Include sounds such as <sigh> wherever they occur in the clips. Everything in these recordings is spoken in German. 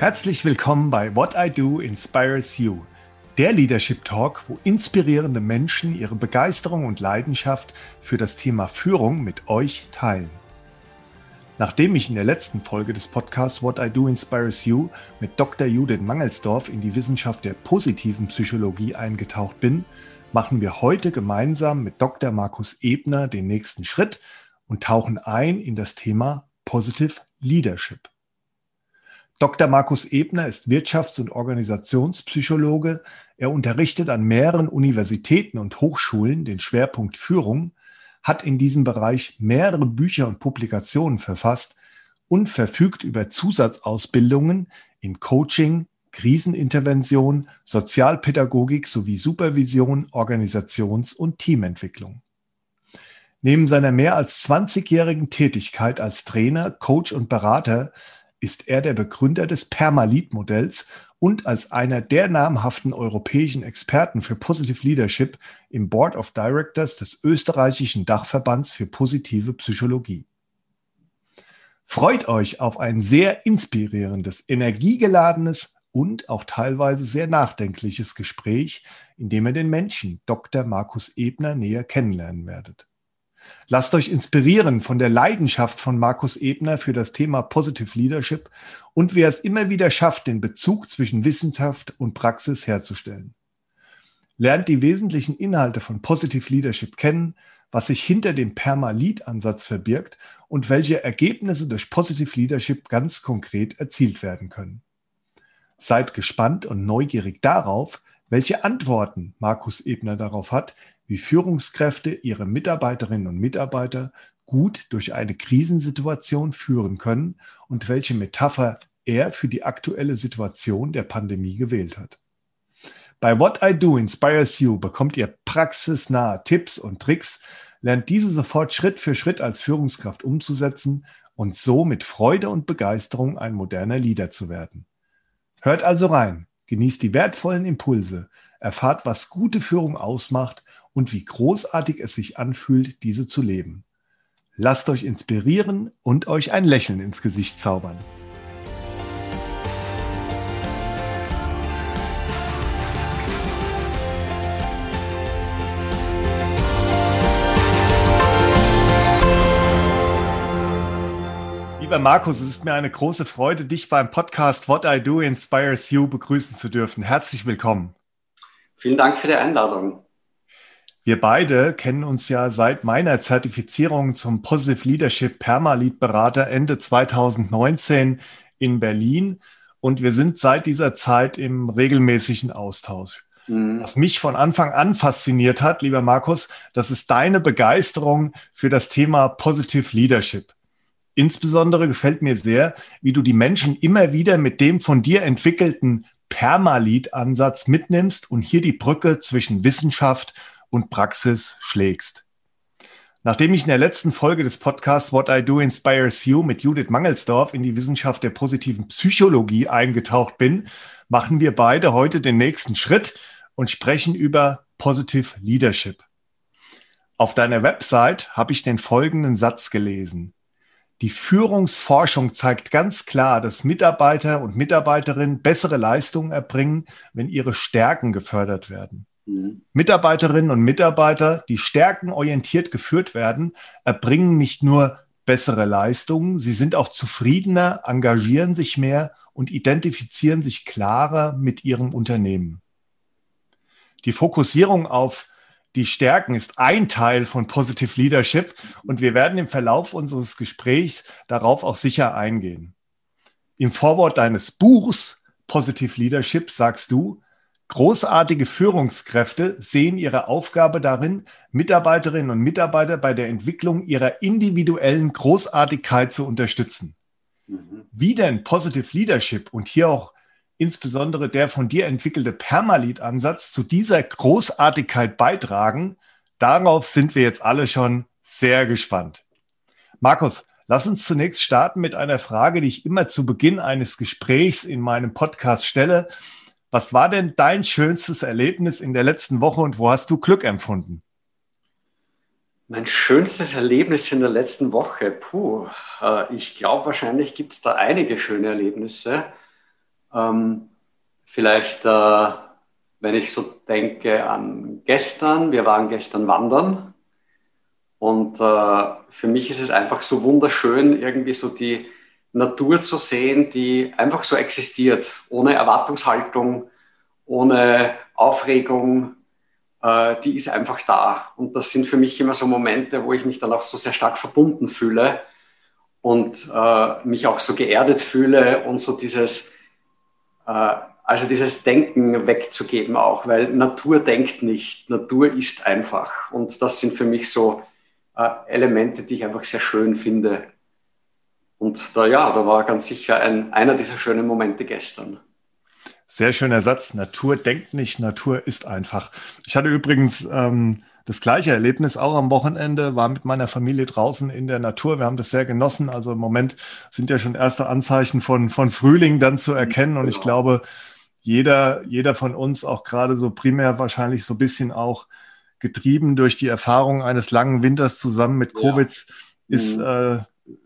Herzlich willkommen bei What I Do Inspires You, der Leadership Talk, wo inspirierende Menschen ihre Begeisterung und Leidenschaft für das Thema Führung mit euch teilen. Nachdem ich in der letzten Folge des Podcasts What I Do Inspires You mit Dr. Judith Mangelsdorf in die Wissenschaft der positiven Psychologie eingetaucht bin, machen wir heute gemeinsam mit Dr. Markus Ebner den nächsten Schritt und tauchen ein in das Thema Positive Leadership. Dr. Markus Ebner ist Wirtschafts- und Organisationspsychologe. Er unterrichtet an mehreren Universitäten und Hochschulen den Schwerpunkt Führung, hat in diesem Bereich mehrere Bücher und Publikationen verfasst und verfügt über Zusatzausbildungen in Coaching, Krisenintervention, Sozialpädagogik sowie Supervision, Organisations- und Teamentwicklung. Neben seiner mehr als 20-jährigen Tätigkeit als Trainer, Coach und Berater ist er der Begründer des Permalit-Modells und als einer der namhaften europäischen Experten für Positive Leadership im Board of Directors des österreichischen Dachverbands für positive Psychologie. Freut euch auf ein sehr inspirierendes, energiegeladenes und auch teilweise sehr nachdenkliches Gespräch, in dem ihr den Menschen Dr. Markus Ebner näher kennenlernen werdet. Lasst euch inspirieren von der Leidenschaft von Markus Ebner für das Thema Positive Leadership und wie er es immer wieder schafft, den Bezug zwischen Wissenschaft und Praxis herzustellen. Lernt die wesentlichen Inhalte von Positive Leadership kennen, was sich hinter dem Perma-Lead-Ansatz verbirgt und welche Ergebnisse durch Positive Leadership ganz konkret erzielt werden können. Seid gespannt und neugierig darauf, welche Antworten Markus Ebner darauf hat, wie Führungskräfte ihre Mitarbeiterinnen und Mitarbeiter gut durch eine Krisensituation führen können und welche Metapher er für die aktuelle Situation der Pandemie gewählt hat. Bei What I Do Inspires You bekommt ihr praxisnahe Tipps und Tricks, lernt diese sofort Schritt für Schritt als Führungskraft umzusetzen und so mit Freude und Begeisterung ein moderner Leader zu werden. Hört also rein, genießt die wertvollen Impulse, erfahrt, was gute Führung ausmacht und wie großartig es sich anfühlt, diese zu leben. Lasst euch inspirieren und euch ein Lächeln ins Gesicht zaubern. Lieber Markus, es ist mir eine große Freude, dich beim Podcast What I Do Inspires You begrüßen zu dürfen. Herzlich willkommen. Vielen Dank für die Einladung. Wir beide kennen uns ja seit meiner Zertifizierung zum Positive Leadership Permalit Berater Ende 2019 in Berlin und wir sind seit dieser Zeit im regelmäßigen Austausch. Mhm. Was mich von Anfang an fasziniert hat, lieber Markus, das ist deine Begeisterung für das Thema Positive Leadership. Insbesondere gefällt mir sehr, wie du die Menschen immer wieder mit dem von dir entwickelten Permalit-Ansatz mitnimmst und hier die Brücke zwischen Wissenschaft und Praxis schlägst. Nachdem ich in der letzten Folge des Podcasts What I Do Inspires You mit Judith Mangelsdorf in die Wissenschaft der positiven Psychologie eingetaucht bin, machen wir beide heute den nächsten Schritt und sprechen über Positive Leadership. Auf deiner Website habe ich den folgenden Satz gelesen. Die Führungsforschung zeigt ganz klar, dass Mitarbeiter und Mitarbeiterinnen bessere Leistungen erbringen, wenn ihre Stärken gefördert werden. Mhm. Mitarbeiterinnen und Mitarbeiter, die stärkenorientiert geführt werden, erbringen nicht nur bessere Leistungen, sie sind auch zufriedener, engagieren sich mehr und identifizieren sich klarer mit ihrem Unternehmen. Die Fokussierung auf die Stärken ist ein Teil von Positive Leadership und wir werden im Verlauf unseres Gesprächs darauf auch sicher eingehen. Im Vorwort deines Buchs Positive Leadership sagst du, großartige Führungskräfte sehen ihre Aufgabe darin, Mitarbeiterinnen und Mitarbeiter bei der Entwicklung ihrer individuellen Großartigkeit zu unterstützen. Mhm. Wie denn Positive Leadership und hier auch insbesondere der von dir entwickelte Permalit-Ansatz zu dieser Großartigkeit beitragen? Darauf sind wir jetzt alle schon sehr gespannt. Markus, lass uns zunächst starten mit einer Frage, die ich immer zu Beginn eines Gesprächs in meinem Podcast stelle. Was war denn dein schönstes Erlebnis in der letzten Woche und wo hast du Glück empfunden? Mein schönstes Erlebnis in der letzten Woche, puh, äh, ich glaube, wahrscheinlich gibt es da einige schöne Erlebnisse. Ähm, vielleicht, äh, wenn ich so denke an gestern, wir waren gestern wandern und äh, für mich ist es einfach so wunderschön, irgendwie so die Natur zu sehen, die einfach so existiert, ohne Erwartungshaltung, ohne Aufregung, äh, die ist einfach da. Und das sind für mich immer so Momente, wo ich mich dann auch so sehr stark verbunden fühle und äh, mich auch so geerdet fühle und so dieses, äh, also dieses Denken wegzugeben auch, weil Natur denkt nicht, Natur ist einfach. Und das sind für mich so äh, Elemente, die ich einfach sehr schön finde. Und da, ja, da war ganz sicher ein, einer dieser schönen Momente gestern. Sehr schöner Satz. Natur denkt nicht, Natur ist einfach. Ich hatte übrigens ähm, das gleiche Erlebnis auch am Wochenende, war mit meiner Familie draußen in der Natur. Wir haben das sehr genossen. Also im Moment sind ja schon erste Anzeichen von, von Frühling dann zu erkennen. Und ich genau. glaube, jeder, jeder von uns auch gerade so primär wahrscheinlich so ein bisschen auch getrieben durch die Erfahrung eines langen Winters zusammen mit Covid ja. ist mhm. äh,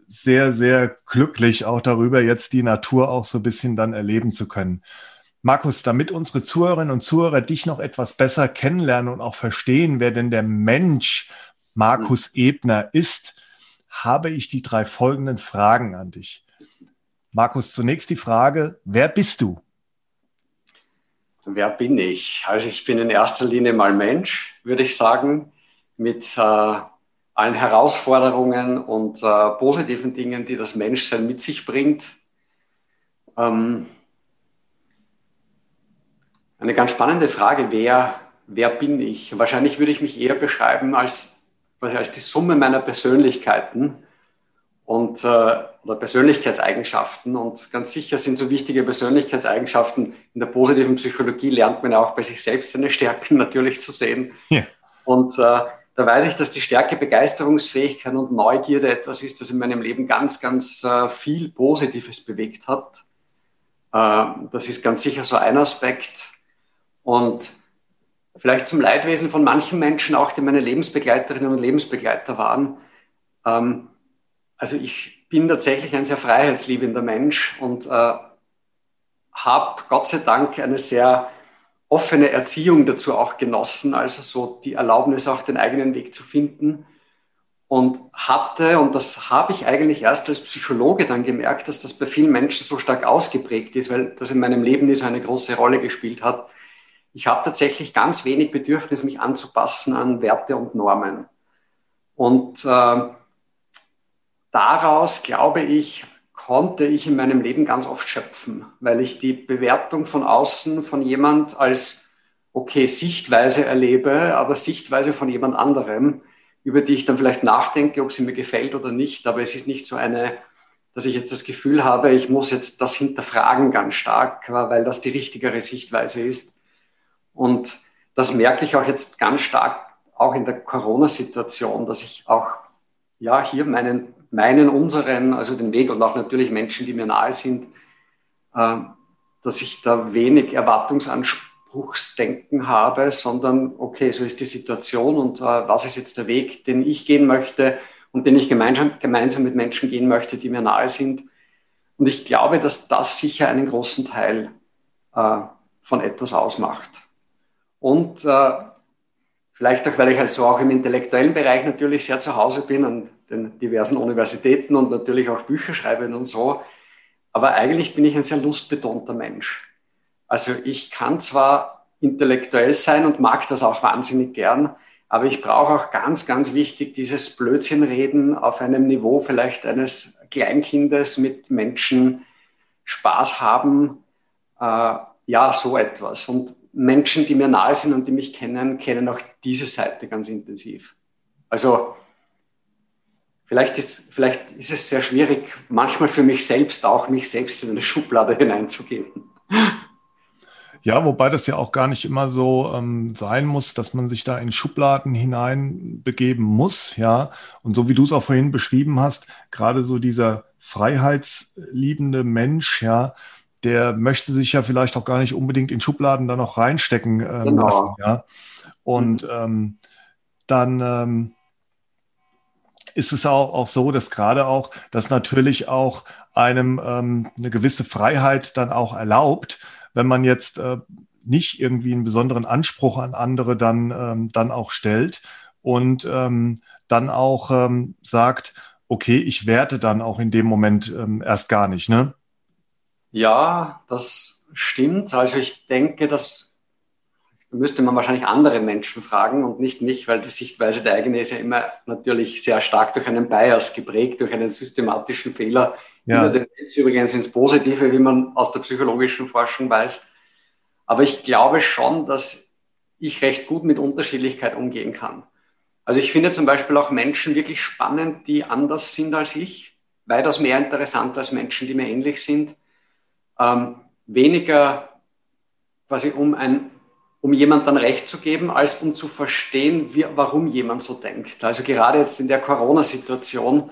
sehr, sehr glücklich auch darüber, jetzt die Natur auch so ein bisschen dann erleben zu können. Markus, damit unsere Zuhörerinnen und Zuhörer dich noch etwas besser kennenlernen und auch verstehen, wer denn der Mensch Markus mhm. Ebner ist, habe ich die drei folgenden Fragen an dich. Markus, zunächst die Frage, wer bist du? Wer bin ich? Also ich bin in erster Linie mal Mensch, würde ich sagen, mit äh, allen Herausforderungen und äh, positiven Dingen, die das Menschsein mit sich bringt. Ähm, eine ganz spannende Frage, wer, wer bin ich? Wahrscheinlich würde ich mich eher beschreiben als, als die Summe meiner Persönlichkeiten und, äh, oder Persönlichkeitseigenschaften. Und ganz sicher sind so wichtige Persönlichkeitseigenschaften in der positiven Psychologie, lernt man auch bei sich selbst seine Stärken <laughs> natürlich zu sehen. Ja. Und äh, da weiß ich, dass die Stärke, Begeisterungsfähigkeit und Neugierde etwas ist, das in meinem Leben ganz, ganz äh, viel Positives bewegt hat. Äh, das ist ganz sicher so ein Aspekt. Und vielleicht zum Leidwesen von manchen Menschen, auch die meine Lebensbegleiterinnen und Lebensbegleiter waren. Ähm, also ich bin tatsächlich ein sehr freiheitsliebender Mensch und äh, habe Gott sei Dank eine sehr offene Erziehung dazu auch genossen, also so die Erlaubnis auch den eigenen Weg zu finden und hatte, und das habe ich eigentlich erst als Psychologe dann gemerkt, dass das bei vielen Menschen so stark ausgeprägt ist, weil das in meinem Leben nie so eine große Rolle gespielt hat, ich habe tatsächlich ganz wenig Bedürfnis, mich anzupassen an Werte und Normen. Und äh, daraus, glaube ich, konnte ich in meinem Leben ganz oft schöpfen, weil ich die Bewertung von außen von jemand als okay Sichtweise erlebe, aber Sichtweise von jemand anderem, über die ich dann vielleicht nachdenke, ob sie mir gefällt oder nicht. Aber es ist nicht so eine, dass ich jetzt das Gefühl habe, ich muss jetzt das hinterfragen ganz stark, weil das die richtigere Sichtweise ist. Und das merke ich auch jetzt ganz stark, auch in der Corona-Situation, dass ich auch ja, hier meinen, meinen, unseren, also den Weg und auch natürlich Menschen, die mir nahe sind, äh, dass ich da wenig Erwartungsanspruchsdenken habe, sondern okay, so ist die Situation und äh, was ist jetzt der Weg, den ich gehen möchte und den ich gemeinsam, gemeinsam mit Menschen gehen möchte, die mir nahe sind. Und ich glaube, dass das sicher einen großen Teil äh, von etwas ausmacht. Und vielleicht auch, weil ich also auch im intellektuellen Bereich natürlich sehr zu Hause bin, an den diversen Universitäten und natürlich auch Bücher schreibe und so. Aber eigentlich bin ich ein sehr lustbetonter Mensch. Also ich kann zwar intellektuell sein und mag das auch wahnsinnig gern, aber ich brauche auch ganz, ganz wichtig dieses Blödsinnreden auf einem Niveau vielleicht eines Kleinkindes mit Menschen Spaß haben. Äh, ja, so etwas. Und Menschen, die mir nahe sind und die mich kennen, kennen auch diese Seite ganz intensiv. Also vielleicht ist, vielleicht ist es sehr schwierig, manchmal für mich selbst auch, mich selbst in eine Schublade <laughs> hineinzugeben. Ja, wobei das ja auch gar nicht immer so ähm, sein muss, dass man sich da in Schubladen hineinbegeben muss, ja. Und so wie du es auch vorhin beschrieben hast, gerade so dieser freiheitsliebende Mensch, ja, der möchte sich ja vielleicht auch gar nicht unbedingt in Schubladen da noch reinstecken ähm, genau. lassen. Ja? Und mhm. ähm, dann ähm, ist es auch, auch so, dass gerade auch, dass natürlich auch einem ähm, eine gewisse Freiheit dann auch erlaubt, wenn man jetzt äh, nicht irgendwie einen besonderen Anspruch an andere dann, ähm, dann auch stellt und ähm, dann auch ähm, sagt, okay, ich werte dann auch in dem Moment ähm, erst gar nicht, ne? Ja, das stimmt. Also ich denke, das müsste man wahrscheinlich andere Menschen fragen und nicht mich, weil die Sichtweise der eigenen ist ja immer natürlich sehr stark durch einen Bias geprägt, durch einen systematischen Fehler. Ja. Immer übrigens ins Positive, wie man aus der psychologischen Forschung weiß. Aber ich glaube schon, dass ich recht gut mit Unterschiedlichkeit umgehen kann. Also ich finde zum Beispiel auch Menschen wirklich spannend, die anders sind als ich, weitaus mehr interessant als Menschen, die mir ähnlich sind. Ähm, weniger quasi um ein um jemand dann recht zu geben, als um zu verstehen, wie, warum jemand so denkt. Also gerade jetzt in der Corona-Situation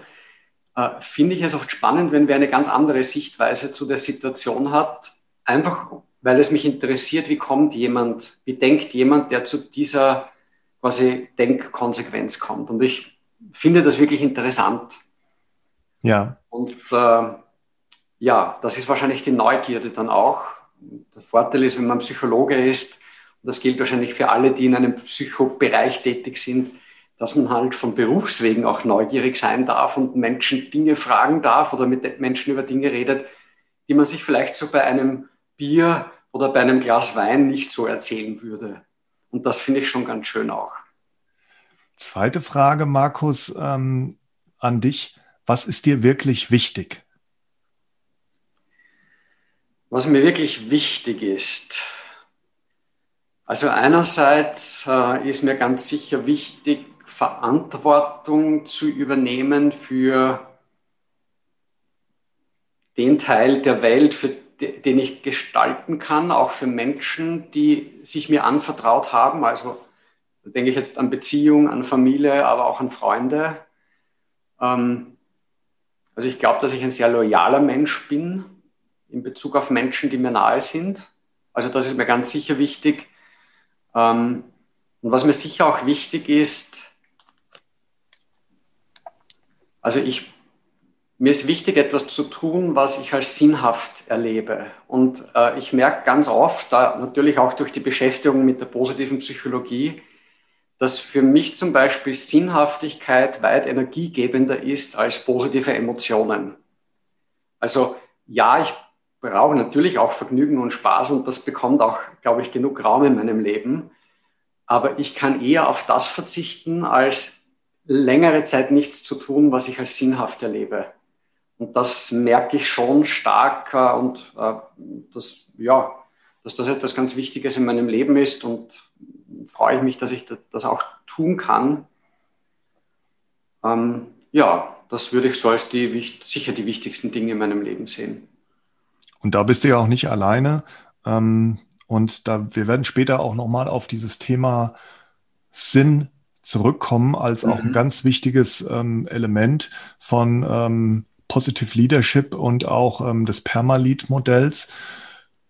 äh, finde ich es oft spannend, wenn wer eine ganz andere Sichtweise zu der Situation hat, einfach weil es mich interessiert, wie kommt jemand, wie denkt jemand, der zu dieser quasi Denkkonsequenz kommt. Und ich finde das wirklich interessant. Ja. Und äh, ja, das ist wahrscheinlich die Neugierde dann auch. Der Vorteil ist, wenn man Psychologe ist, das gilt wahrscheinlich für alle, die in einem Psychobereich tätig sind, dass man halt von Berufswegen auch neugierig sein darf und Menschen Dinge fragen darf oder mit Menschen über Dinge redet, die man sich vielleicht so bei einem Bier oder bei einem Glas Wein nicht so erzählen würde. Und das finde ich schon ganz schön auch. Zweite Frage, Markus, ähm, an dich. Was ist dir wirklich wichtig? Was mir wirklich wichtig ist. Also einerseits äh, ist mir ganz sicher wichtig, Verantwortung zu übernehmen für den Teil der Welt, für den ich gestalten kann, auch für Menschen, die sich mir anvertraut haben. Also da denke ich jetzt an Beziehung, an Familie, aber auch an Freunde. Ähm, also ich glaube, dass ich ein sehr loyaler Mensch bin in Bezug auf Menschen, die mir nahe sind. Also das ist mir ganz sicher wichtig. Ähm, und was mir sicher auch wichtig ist, also ich mir ist wichtig, etwas zu tun, was ich als sinnhaft erlebe. Und äh, ich merke ganz oft, da natürlich auch durch die Beschäftigung mit der positiven Psychologie, dass für mich zum Beispiel Sinnhaftigkeit weit energiegebender ist als positive Emotionen. Also ja, ich brauche natürlich auch Vergnügen und Spaß und das bekommt auch, glaube ich, genug Raum in meinem Leben. Aber ich kann eher auf das verzichten, als längere Zeit nichts zu tun, was ich als sinnhaft erlebe. Und das merke ich schon stark äh, und äh, das, ja, dass das etwas ganz Wichtiges in meinem Leben ist und freue ich mich, dass ich das auch tun kann. Ähm, ja, das würde ich so als die, sicher die wichtigsten Dinge in meinem Leben sehen. Und da bist du ja auch nicht alleine. Ähm, und da, wir werden später auch nochmal auf dieses Thema Sinn zurückkommen, als auch mhm. ein ganz wichtiges ähm, Element von ähm, Positive Leadership und auch ähm, des Permalit-Modells.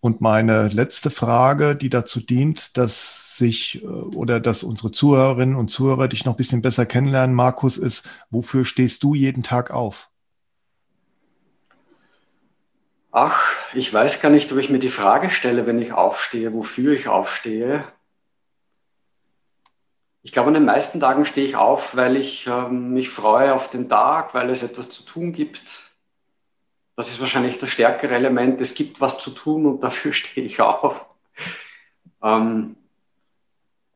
Und meine letzte Frage, die dazu dient, dass sich äh, oder dass unsere Zuhörerinnen und Zuhörer dich noch ein bisschen besser kennenlernen, Markus, ist, wofür stehst du jeden Tag auf? Ach, ich weiß gar nicht, ob ich mir die Frage stelle, wenn ich aufstehe, wofür ich aufstehe. Ich glaube, an den meisten Tagen stehe ich auf, weil ich ähm, mich freue auf den Tag, weil es etwas zu tun gibt. Das ist wahrscheinlich das stärkere Element. Es gibt was zu tun und <laughs> dafür stehe ich auf. Ähm,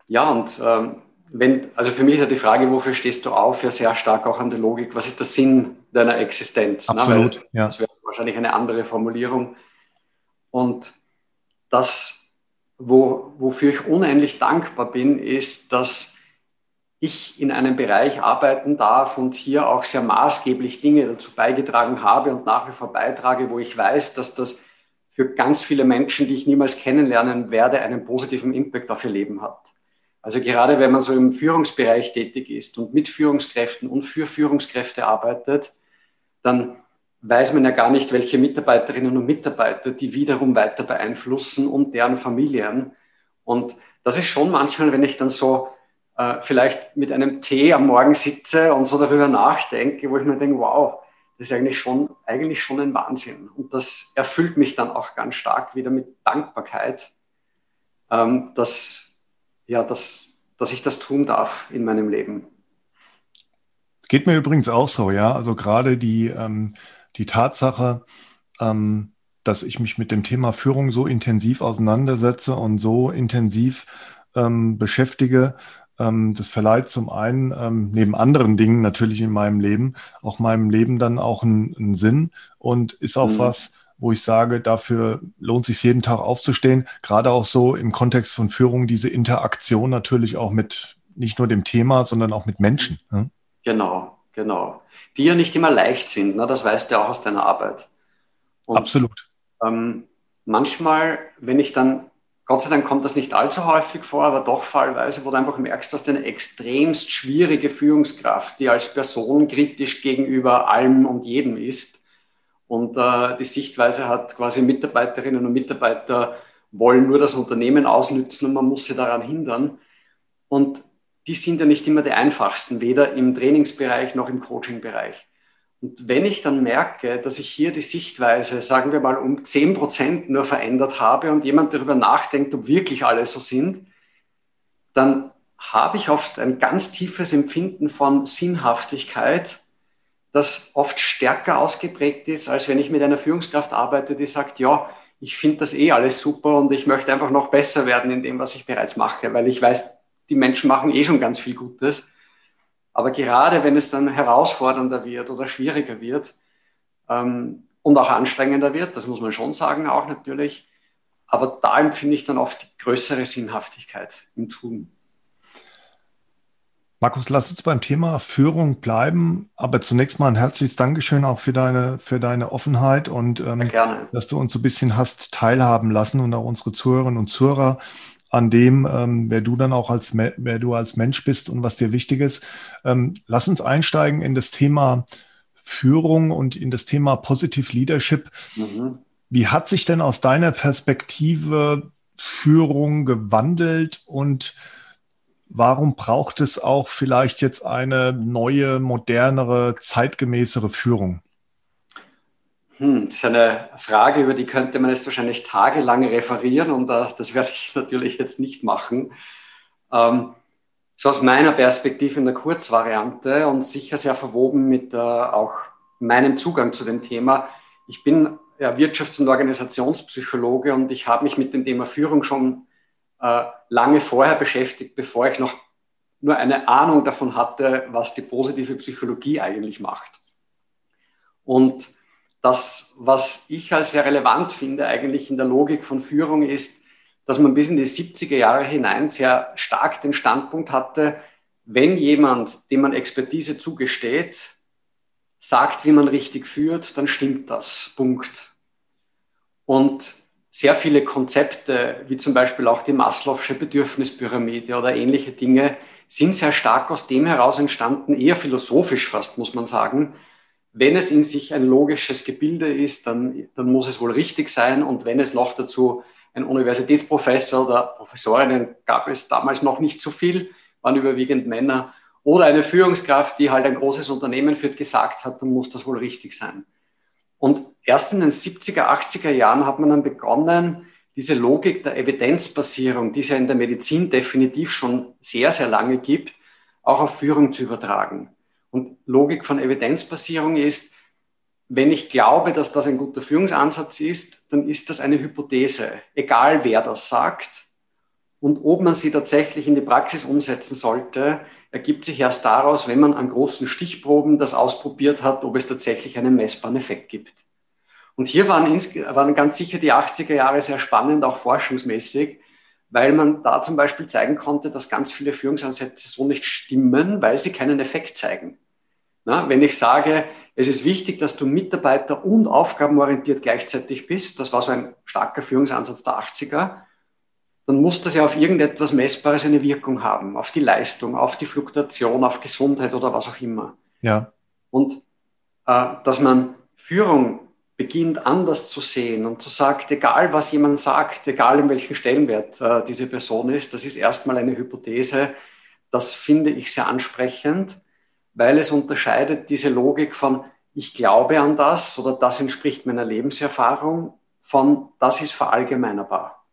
ja, und ähm, wenn, also für mich ist ja die Frage, wofür stehst du auf, ja sehr stark auch an der Logik. Was ist der Sinn deiner Existenz? Absolut, ne? ja. Das wäre wahrscheinlich eine andere Formulierung. Und das, wo, wofür ich unendlich dankbar bin, ist, dass ich in einem Bereich arbeiten darf und hier auch sehr maßgeblich Dinge dazu beigetragen habe und nach wie vor beitrage, wo ich weiß, dass das für ganz viele Menschen, die ich niemals kennenlernen werde, einen positiven Impact auf ihr Leben hat. Also gerade wenn man so im Führungsbereich tätig ist und mit Führungskräften und für Führungskräfte arbeitet, dann weiß man ja gar nicht, welche Mitarbeiterinnen und Mitarbeiter die wiederum weiter beeinflussen und deren Familien. Und das ist schon manchmal, wenn ich dann so äh, vielleicht mit einem Tee am Morgen sitze und so darüber nachdenke, wo ich mir denke, wow, das ist eigentlich schon, eigentlich schon ein Wahnsinn. Und das erfüllt mich dann auch ganz stark wieder mit Dankbarkeit, ähm, dass, ja, dass, dass ich das tun darf in meinem Leben. Geht mir übrigens auch so, ja. Also gerade die, ähm, die Tatsache, ähm, dass ich mich mit dem Thema Führung so intensiv auseinandersetze und so intensiv ähm, beschäftige, ähm, das verleiht zum einen ähm, neben anderen Dingen natürlich in meinem Leben auch meinem Leben dann auch einen, einen Sinn und ist auch mhm. was, wo ich sage, dafür lohnt sich jeden Tag aufzustehen. Gerade auch so im Kontext von Führung diese Interaktion natürlich auch mit nicht nur dem Thema, sondern auch mit Menschen. Ne? Genau, genau. Die ja nicht immer leicht sind. Ne? Das weißt du auch aus deiner Arbeit. Und, Absolut. Ähm, manchmal, wenn ich dann Gott sei Dank kommt das nicht allzu häufig vor, aber doch fallweise, wo du einfach merkst, dass du eine extremst schwierige Führungskraft, die als Person kritisch gegenüber allem und jedem ist und äh, die Sichtweise hat, quasi Mitarbeiterinnen und Mitarbeiter wollen nur das Unternehmen ausnützen und man muss sie daran hindern. Und die sind ja nicht immer die einfachsten, weder im Trainingsbereich noch im Coachingbereich. Und wenn ich dann merke, dass ich hier die Sichtweise, sagen wir mal, um 10 Prozent nur verändert habe und jemand darüber nachdenkt, ob wirklich alle so sind, dann habe ich oft ein ganz tiefes Empfinden von Sinnhaftigkeit, das oft stärker ausgeprägt ist, als wenn ich mit einer Führungskraft arbeite, die sagt, ja, ich finde das eh alles super und ich möchte einfach noch besser werden in dem, was ich bereits mache, weil ich weiß, die Menschen machen eh schon ganz viel Gutes. Aber gerade wenn es dann herausfordernder wird oder schwieriger wird ähm, und auch anstrengender wird, das muss man schon sagen, auch natürlich, aber da empfinde ich dann oft die größere Sinnhaftigkeit im Tun. Markus, lass uns beim Thema Führung bleiben, aber zunächst mal ein herzliches Dankeschön auch für deine, für deine Offenheit und ähm, dass du uns so ein bisschen hast teilhaben lassen und auch unsere Zuhörerinnen und Zuhörer an dem, ähm, wer du dann auch als, wer du als Mensch bist und was dir wichtig ist. Ähm, lass uns einsteigen in das Thema Führung und in das Thema Positive Leadership. Mhm. Wie hat sich denn aus deiner Perspektive Führung gewandelt und warum braucht es auch vielleicht jetzt eine neue, modernere, zeitgemäßere Führung? Hm, das ist eine Frage, über die könnte man jetzt wahrscheinlich tagelang referieren und uh, das werde ich <laughs> natürlich jetzt nicht machen. Ähm, so aus meiner Perspektive in der Kurzvariante und sicher sehr verwoben mit uh, auch meinem Zugang zu dem Thema. Ich bin ja, Wirtschafts- und Organisationspsychologe und ich habe mich mit dem Thema Führung schon uh, lange vorher beschäftigt, bevor ich noch nur eine Ahnung davon hatte, was die positive Psychologie eigentlich macht. Und das, was ich als sehr relevant finde, eigentlich in der Logik von Führung ist, dass man bis in die 70er Jahre hinein sehr stark den Standpunkt hatte, wenn jemand, dem man Expertise zugesteht, sagt, wie man richtig führt, dann stimmt das. Punkt. Und sehr viele Konzepte, wie zum Beispiel auch die Maslow'sche Bedürfnispyramide oder ähnliche Dinge, sind sehr stark aus dem heraus entstanden, eher philosophisch fast, muss man sagen, wenn es in sich ein logisches Gebilde ist, dann, dann muss es wohl richtig sein. Und wenn es noch dazu ein Universitätsprofessor oder Professorinnen gab es damals noch nicht so viel, waren überwiegend Männer, oder eine Führungskraft, die halt ein großes Unternehmen führt, gesagt hat, dann muss das wohl richtig sein. Und erst in den 70er, 80er Jahren hat man dann begonnen, diese Logik der Evidenzbasierung, die es ja in der Medizin definitiv schon sehr, sehr lange gibt, auch auf Führung zu übertragen. Und Logik von Evidenzbasierung ist, wenn ich glaube, dass das ein guter Führungsansatz ist, dann ist das eine Hypothese, egal wer das sagt. Und ob man sie tatsächlich in die Praxis umsetzen sollte, ergibt sich erst daraus, wenn man an großen Stichproben das ausprobiert hat, ob es tatsächlich einen messbaren Effekt gibt. Und hier waren, waren ganz sicher die 80er Jahre sehr spannend, auch forschungsmäßig, weil man da zum Beispiel zeigen konnte, dass ganz viele Führungsansätze so nicht stimmen, weil sie keinen Effekt zeigen. Na, wenn ich sage, es ist wichtig, dass du Mitarbeiter- und aufgabenorientiert gleichzeitig bist, das war so ein starker Führungsansatz der 80er, dann muss das ja auf irgendetwas Messbares eine Wirkung haben, auf die Leistung, auf die Fluktuation, auf Gesundheit oder was auch immer. Ja. Und äh, dass man Führung beginnt anders zu sehen und zu sagt, egal was jemand sagt, egal in welchem Stellenwert äh, diese Person ist, das ist erstmal eine Hypothese, das finde ich sehr ansprechend, weil es unterscheidet diese Logik von ich glaube an das oder das entspricht meiner Lebenserfahrung von das ist verallgemeinerbar.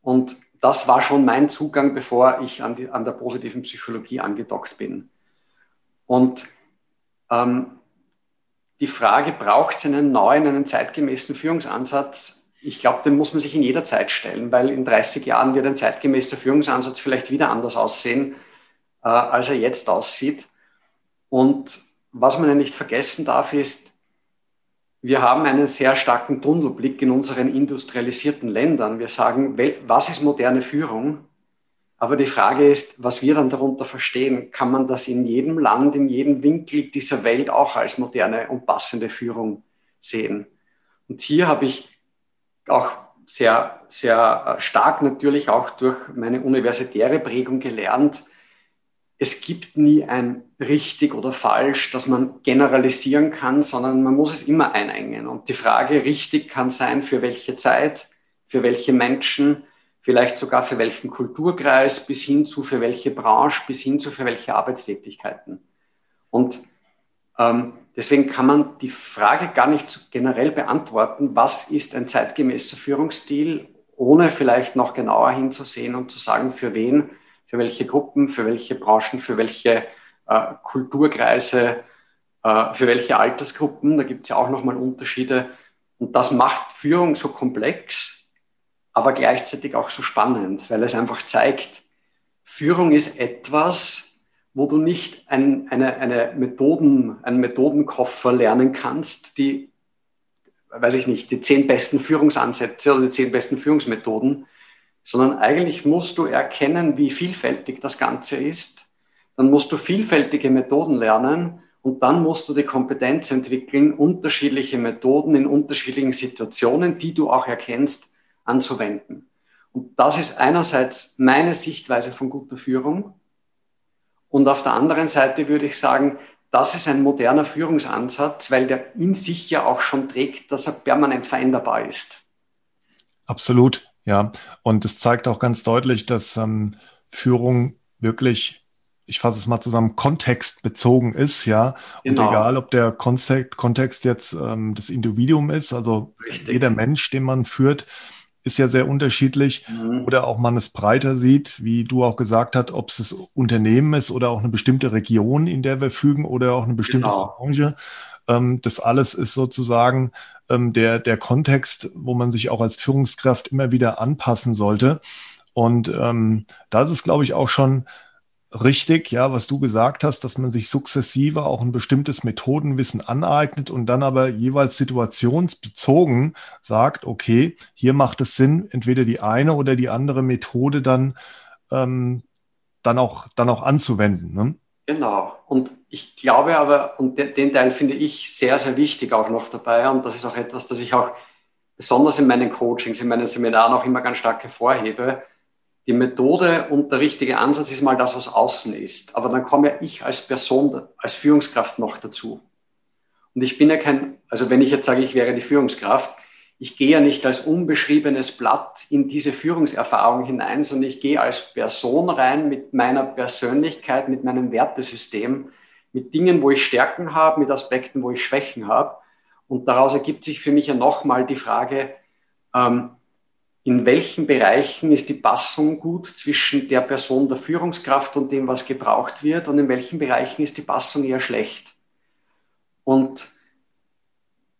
Und das war schon mein Zugang, bevor ich an, die, an der positiven Psychologie angedockt bin. Und ähm, die Frage, braucht es einen neuen, einen zeitgemäßen Führungsansatz? Ich glaube, den muss man sich in jeder Zeit stellen, weil in 30 Jahren wird ein zeitgemäßer Führungsansatz vielleicht wieder anders aussehen, äh, als er jetzt aussieht. Und was man ja nicht vergessen darf, ist, wir haben einen sehr starken Tunnelblick in unseren industrialisierten Ländern. Wir sagen, was ist moderne Führung? Aber die Frage ist, was wir dann darunter verstehen. Kann man das in jedem Land, in jedem Winkel dieser Welt auch als moderne und passende Führung sehen? Und hier habe ich auch sehr, sehr stark natürlich auch durch meine universitäre Prägung gelernt, es gibt nie ein richtig oder falsch, dass man generalisieren kann, sondern man muss es immer einengen. Und die Frage richtig kann sein, für welche Zeit, für welche Menschen, vielleicht sogar für welchen Kulturkreis, bis hin zu für welche Branche, bis hin zu für welche Arbeitstätigkeiten. Und ähm, deswegen kann man die Frage gar nicht generell beantworten, was ist ein zeitgemäßer Führungsstil, ohne vielleicht noch genauer hinzusehen und zu sagen, für wen für welche Gruppen, für welche Branchen, für welche äh, Kulturkreise, äh, für welche Altersgruppen. Da gibt es ja auch nochmal Unterschiede. Und das macht Führung so komplex, aber gleichzeitig auch so spannend, weil es einfach zeigt, Führung ist etwas, wo du nicht ein, eine, eine Methoden, einen Methodenkoffer lernen kannst, die, weiß ich nicht, die zehn besten Führungsansätze oder die zehn besten Führungsmethoden, sondern eigentlich musst du erkennen, wie vielfältig das Ganze ist. Dann musst du vielfältige Methoden lernen und dann musst du die Kompetenz entwickeln, unterschiedliche Methoden in unterschiedlichen Situationen, die du auch erkennst, anzuwenden. Und das ist einerseits meine Sichtweise von guter Führung. Und auf der anderen Seite würde ich sagen, das ist ein moderner Führungsansatz, weil der in sich ja auch schon trägt, dass er permanent veränderbar ist. Absolut. Ja, und es zeigt auch ganz deutlich, dass ähm, Führung wirklich, ich fasse es mal zusammen, kontextbezogen ist, ja. Genau. Und egal, ob der Kontext, Kontext jetzt ähm, das Individuum ist, also Richtig. jeder Mensch, den man führt, ist ja sehr unterschiedlich. Mhm. Oder auch man es breiter sieht, wie du auch gesagt hast, ob es das Unternehmen ist oder auch eine bestimmte Region, in der wir fügen oder auch eine bestimmte genau. Branche. Ähm, das alles ist sozusagen ähm, der, der Kontext, wo man sich auch als Führungskraft immer wieder anpassen sollte. Und ähm, da ist glaube ich, auch schon richtig, ja, was du gesagt hast, dass man sich sukzessive auch ein bestimmtes Methodenwissen aneignet und dann aber jeweils situationsbezogen sagt, okay, hier macht es Sinn, entweder die eine oder die andere Methode dann, ähm, dann, auch, dann auch anzuwenden. Ne? Genau. Und ich glaube aber, und den, Teil finde ich sehr, sehr wichtig auch noch dabei. Und das ist auch etwas, das ich auch besonders in meinen Coachings, in meinen Seminaren auch immer ganz stark hervorhebe. Die Methode und der richtige Ansatz ist mal das, was außen ist. Aber dann komme ich als Person, als Führungskraft noch dazu. Und ich bin ja kein, also wenn ich jetzt sage, ich wäre die Führungskraft, ich gehe ja nicht als unbeschriebenes Blatt in diese Führungserfahrung hinein, sondern ich gehe als Person rein mit meiner Persönlichkeit, mit meinem Wertesystem, mit Dingen, wo ich Stärken habe, mit Aspekten, wo ich Schwächen habe. Und daraus ergibt sich für mich ja nochmal die Frage, ähm, in welchen Bereichen ist die Passung gut zwischen der Person der Führungskraft und dem, was gebraucht wird, und in welchen Bereichen ist die Passung eher schlecht. Und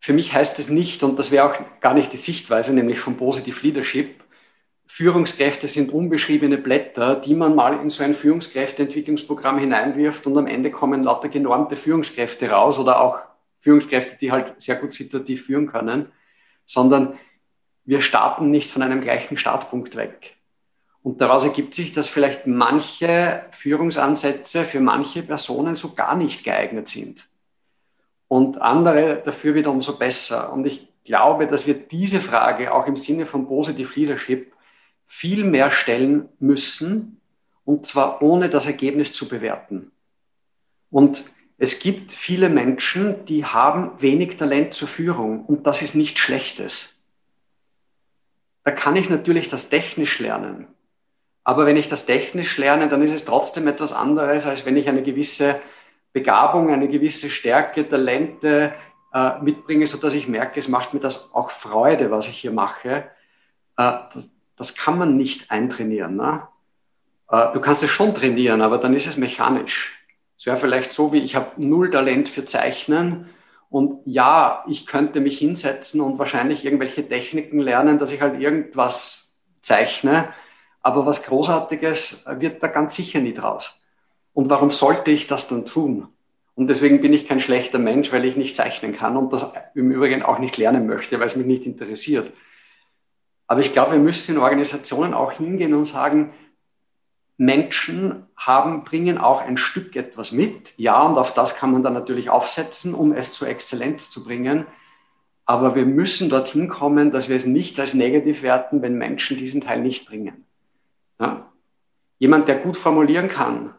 für mich heißt es nicht, und das wäre auch gar nicht die Sichtweise, nämlich von Positive Leadership, Führungskräfte sind unbeschriebene Blätter, die man mal in so ein Führungskräfteentwicklungsprogramm hineinwirft und am Ende kommen lauter genormte Führungskräfte raus oder auch Führungskräfte, die halt sehr gut situativ führen können, sondern wir starten nicht von einem gleichen Startpunkt weg. Und daraus ergibt sich, dass vielleicht manche Führungsansätze für manche Personen so gar nicht geeignet sind und andere dafür wieder umso besser. Und ich glaube, dass wir diese Frage auch im Sinne von Positive Leadership viel mehr stellen müssen, und zwar ohne das Ergebnis zu bewerten. Und es gibt viele Menschen, die haben wenig Talent zur Führung und das ist nichts Schlechtes. Da kann ich natürlich das technisch lernen. Aber wenn ich das technisch lerne, dann ist es trotzdem etwas anderes, als wenn ich eine gewisse Begabung, eine gewisse Stärke, Talente äh, mitbringe, sodass ich merke, es macht mir das auch Freude, was ich hier mache. Äh, das, das, kann man nicht eintrainieren. Ne? Äh, du kannst es schon trainieren, aber dann ist es mechanisch. Es wäre vielleicht so, wie ich habe null Talent für Zeichnen und ja, ich könnte mich hinsetzen und wahrscheinlich irgendwelche Techniken lernen, dass ich halt irgendwas zeichne, aber was Großartiges wird da ganz sicher nie draus. Und warum sollte ich das dann tun? Und deswegen bin ich kein schlechter Mensch, weil ich nicht zeichnen kann und das im Übrigen auch nicht lernen möchte, weil es mich nicht interessiert. Aber ich glaube, wir müssen in Organisationen auch hingehen und sagen, Menschen haben, bringen auch ein Stück etwas mit. Ja, und auf das kann man dann natürlich aufsetzen, um es zur Exzellenz zu bringen. Aber wir müssen dorthin kommen, dass wir es nicht als negativ werten, wenn Menschen diesen Teil nicht bringen. Ja? Jemand, der gut formulieren kann,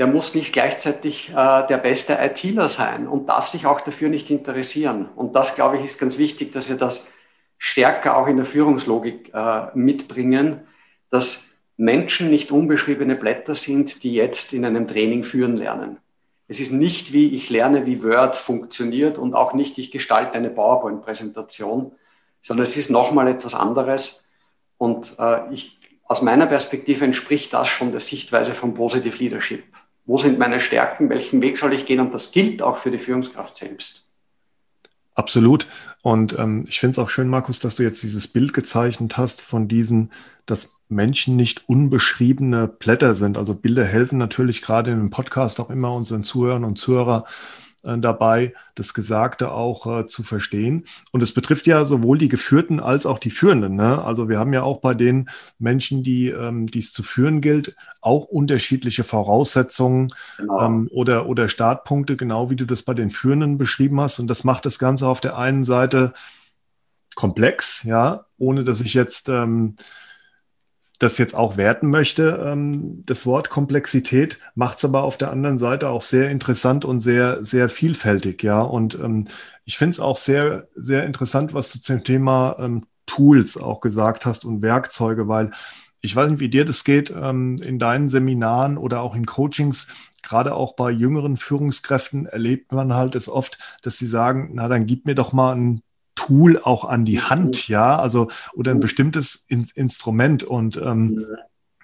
der muss nicht gleichzeitig äh, der beste ITler sein und darf sich auch dafür nicht interessieren. Und das, glaube ich, ist ganz wichtig, dass wir das stärker auch in der Führungslogik äh, mitbringen, dass Menschen nicht unbeschriebene Blätter sind, die jetzt in einem Training führen lernen. Es ist nicht wie ich lerne, wie Word funktioniert und auch nicht ich gestalte eine PowerPoint-Präsentation, sondern es ist nochmal etwas anderes. Und äh, ich, aus meiner Perspektive entspricht das schon der Sichtweise von Positive Leadership wo sind meine Stärken, welchen Weg soll ich gehen und das gilt auch für die Führungskraft selbst. Absolut. Und ähm, ich finde es auch schön, Markus, dass du jetzt dieses Bild gezeichnet hast von diesen, dass Menschen nicht unbeschriebene Blätter sind. Also Bilder helfen natürlich gerade in einem Podcast auch immer unseren Zuhörern und Zuhörer dabei, das Gesagte auch äh, zu verstehen. Und es betrifft ja sowohl die Geführten als auch die Führenden. Ne? Also wir haben ja auch bei den Menschen, die ähm, es zu führen gilt, auch unterschiedliche Voraussetzungen genau. ähm, oder, oder Startpunkte, genau wie du das bei den Führenden beschrieben hast. Und das macht das Ganze auf der einen Seite komplex, ja, ohne dass ich jetzt ähm, das jetzt auch werten möchte, ähm, das Wort Komplexität, macht es aber auf der anderen Seite auch sehr interessant und sehr, sehr vielfältig, ja. Und ähm, ich finde es auch sehr, sehr interessant, was du zum Thema ähm, Tools auch gesagt hast und Werkzeuge, weil ich weiß nicht, wie dir das geht in deinen Seminaren oder auch in Coachings. Gerade auch bei jüngeren Führungskräften erlebt man halt es oft, dass sie sagen, na, dann gib mir doch mal ein Tool auch an die Hand, ja, also oder ein bestimmtes In Instrument. Und ähm,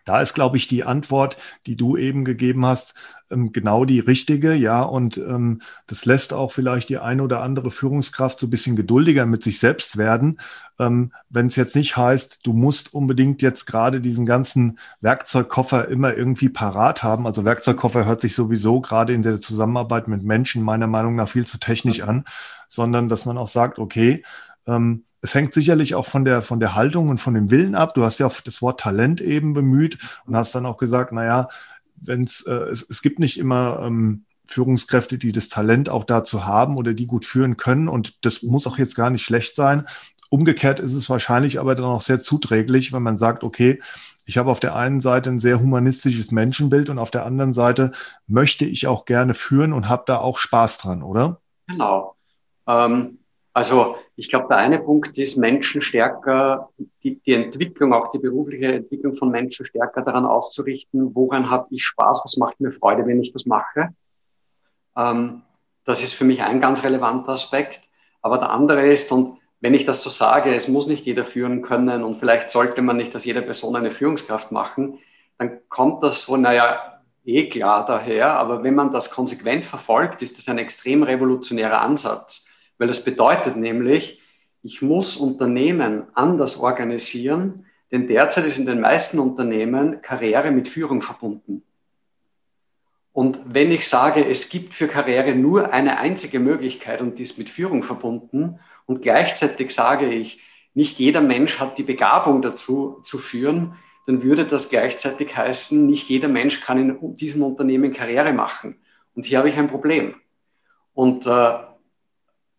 da ist, glaube ich, die Antwort, die du eben gegeben hast, ähm, genau die richtige, ja. Und ähm, das lässt auch vielleicht die eine oder andere Führungskraft so ein bisschen geduldiger mit sich selbst werden, ähm, wenn es jetzt nicht heißt, du musst unbedingt jetzt gerade diesen ganzen Werkzeugkoffer immer irgendwie parat haben. Also Werkzeugkoffer hört sich sowieso gerade in der Zusammenarbeit mit Menschen meiner Meinung nach viel zu technisch an, sondern dass man auch sagt, okay, ähm, es hängt sicherlich auch von der, von der Haltung und von dem Willen ab. Du hast ja auch das Wort Talent eben bemüht und hast dann auch gesagt, naja, wenn's, äh, es, es gibt nicht immer ähm, Führungskräfte, die das Talent auch dazu haben oder die gut führen können. Und das muss auch jetzt gar nicht schlecht sein. Umgekehrt ist es wahrscheinlich aber dann auch sehr zuträglich, wenn man sagt, okay, ich habe auf der einen Seite ein sehr humanistisches Menschenbild und auf der anderen Seite möchte ich auch gerne führen und habe da auch Spaß dran, oder? Genau. Ähm, also ich glaube, der eine Punkt ist, Menschen stärker, die, die Entwicklung, auch die berufliche Entwicklung von Menschen stärker daran auszurichten, woran habe ich Spaß, was macht mir Freude, wenn ich das mache. Ähm, das ist für mich ein ganz relevanter Aspekt. Aber der andere ist, und wenn ich das so sage, es muss nicht jeder führen können und vielleicht sollte man nicht aus jeder Person eine Führungskraft machen, dann kommt das so, naja, eh klar daher, aber wenn man das konsequent verfolgt, ist das ein extrem revolutionärer Ansatz weil das bedeutet nämlich, ich muss Unternehmen anders organisieren, denn derzeit ist in den meisten Unternehmen Karriere mit Führung verbunden. Und wenn ich sage, es gibt für Karriere nur eine einzige Möglichkeit und die ist mit Führung verbunden und gleichzeitig sage ich, nicht jeder Mensch hat die Begabung dazu zu führen, dann würde das gleichzeitig heißen, nicht jeder Mensch kann in diesem Unternehmen Karriere machen. Und hier habe ich ein Problem. Und äh,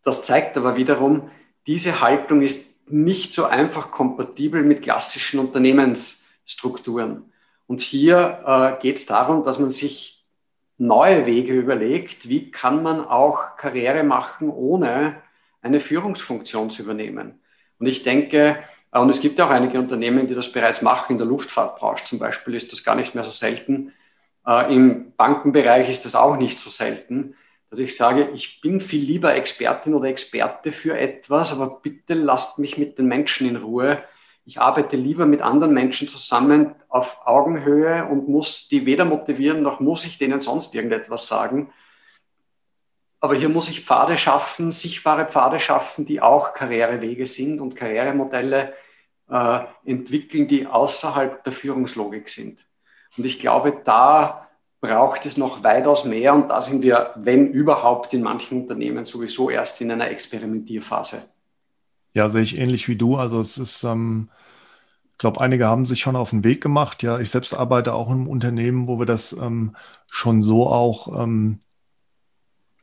das zeigt aber wiederum, diese Haltung ist nicht so einfach kompatibel mit klassischen Unternehmensstrukturen. Und hier äh, geht es darum, dass man sich neue Wege überlegt, wie kann man auch Karriere machen, ohne eine Führungsfunktion zu übernehmen. Und ich denke, äh, Und es gibt ja auch einige Unternehmen, die das bereits machen. In der Luftfahrtbranche zum Beispiel ist das gar nicht mehr so selten. Äh, Im Bankenbereich ist das auch nicht so selten, dass ich sage, ich bin viel lieber Expertin oder Experte für etwas, aber bitte lasst mich mit den Menschen in Ruhe. Ich arbeite lieber mit anderen Menschen zusammen auf Augenhöhe und muss die weder motivieren, noch muss ich denen sonst irgendetwas sagen. Aber hier muss ich Pfade schaffen, sichtbare Pfade schaffen, die auch Karrierewege sind und Karrieremodelle äh, entwickeln, die außerhalb der Führungslogik sind. Und ich glaube, da braucht es noch weitaus mehr und da sind wir, wenn überhaupt, in manchen Unternehmen sowieso erst in einer Experimentierphase. Ja, sehe ich ähnlich wie du. Also es ist, ähm, ich glaube, einige haben sich schon auf den Weg gemacht. Ja, ich selbst arbeite auch in einem Unternehmen, wo wir das ähm, schon so auch ähm,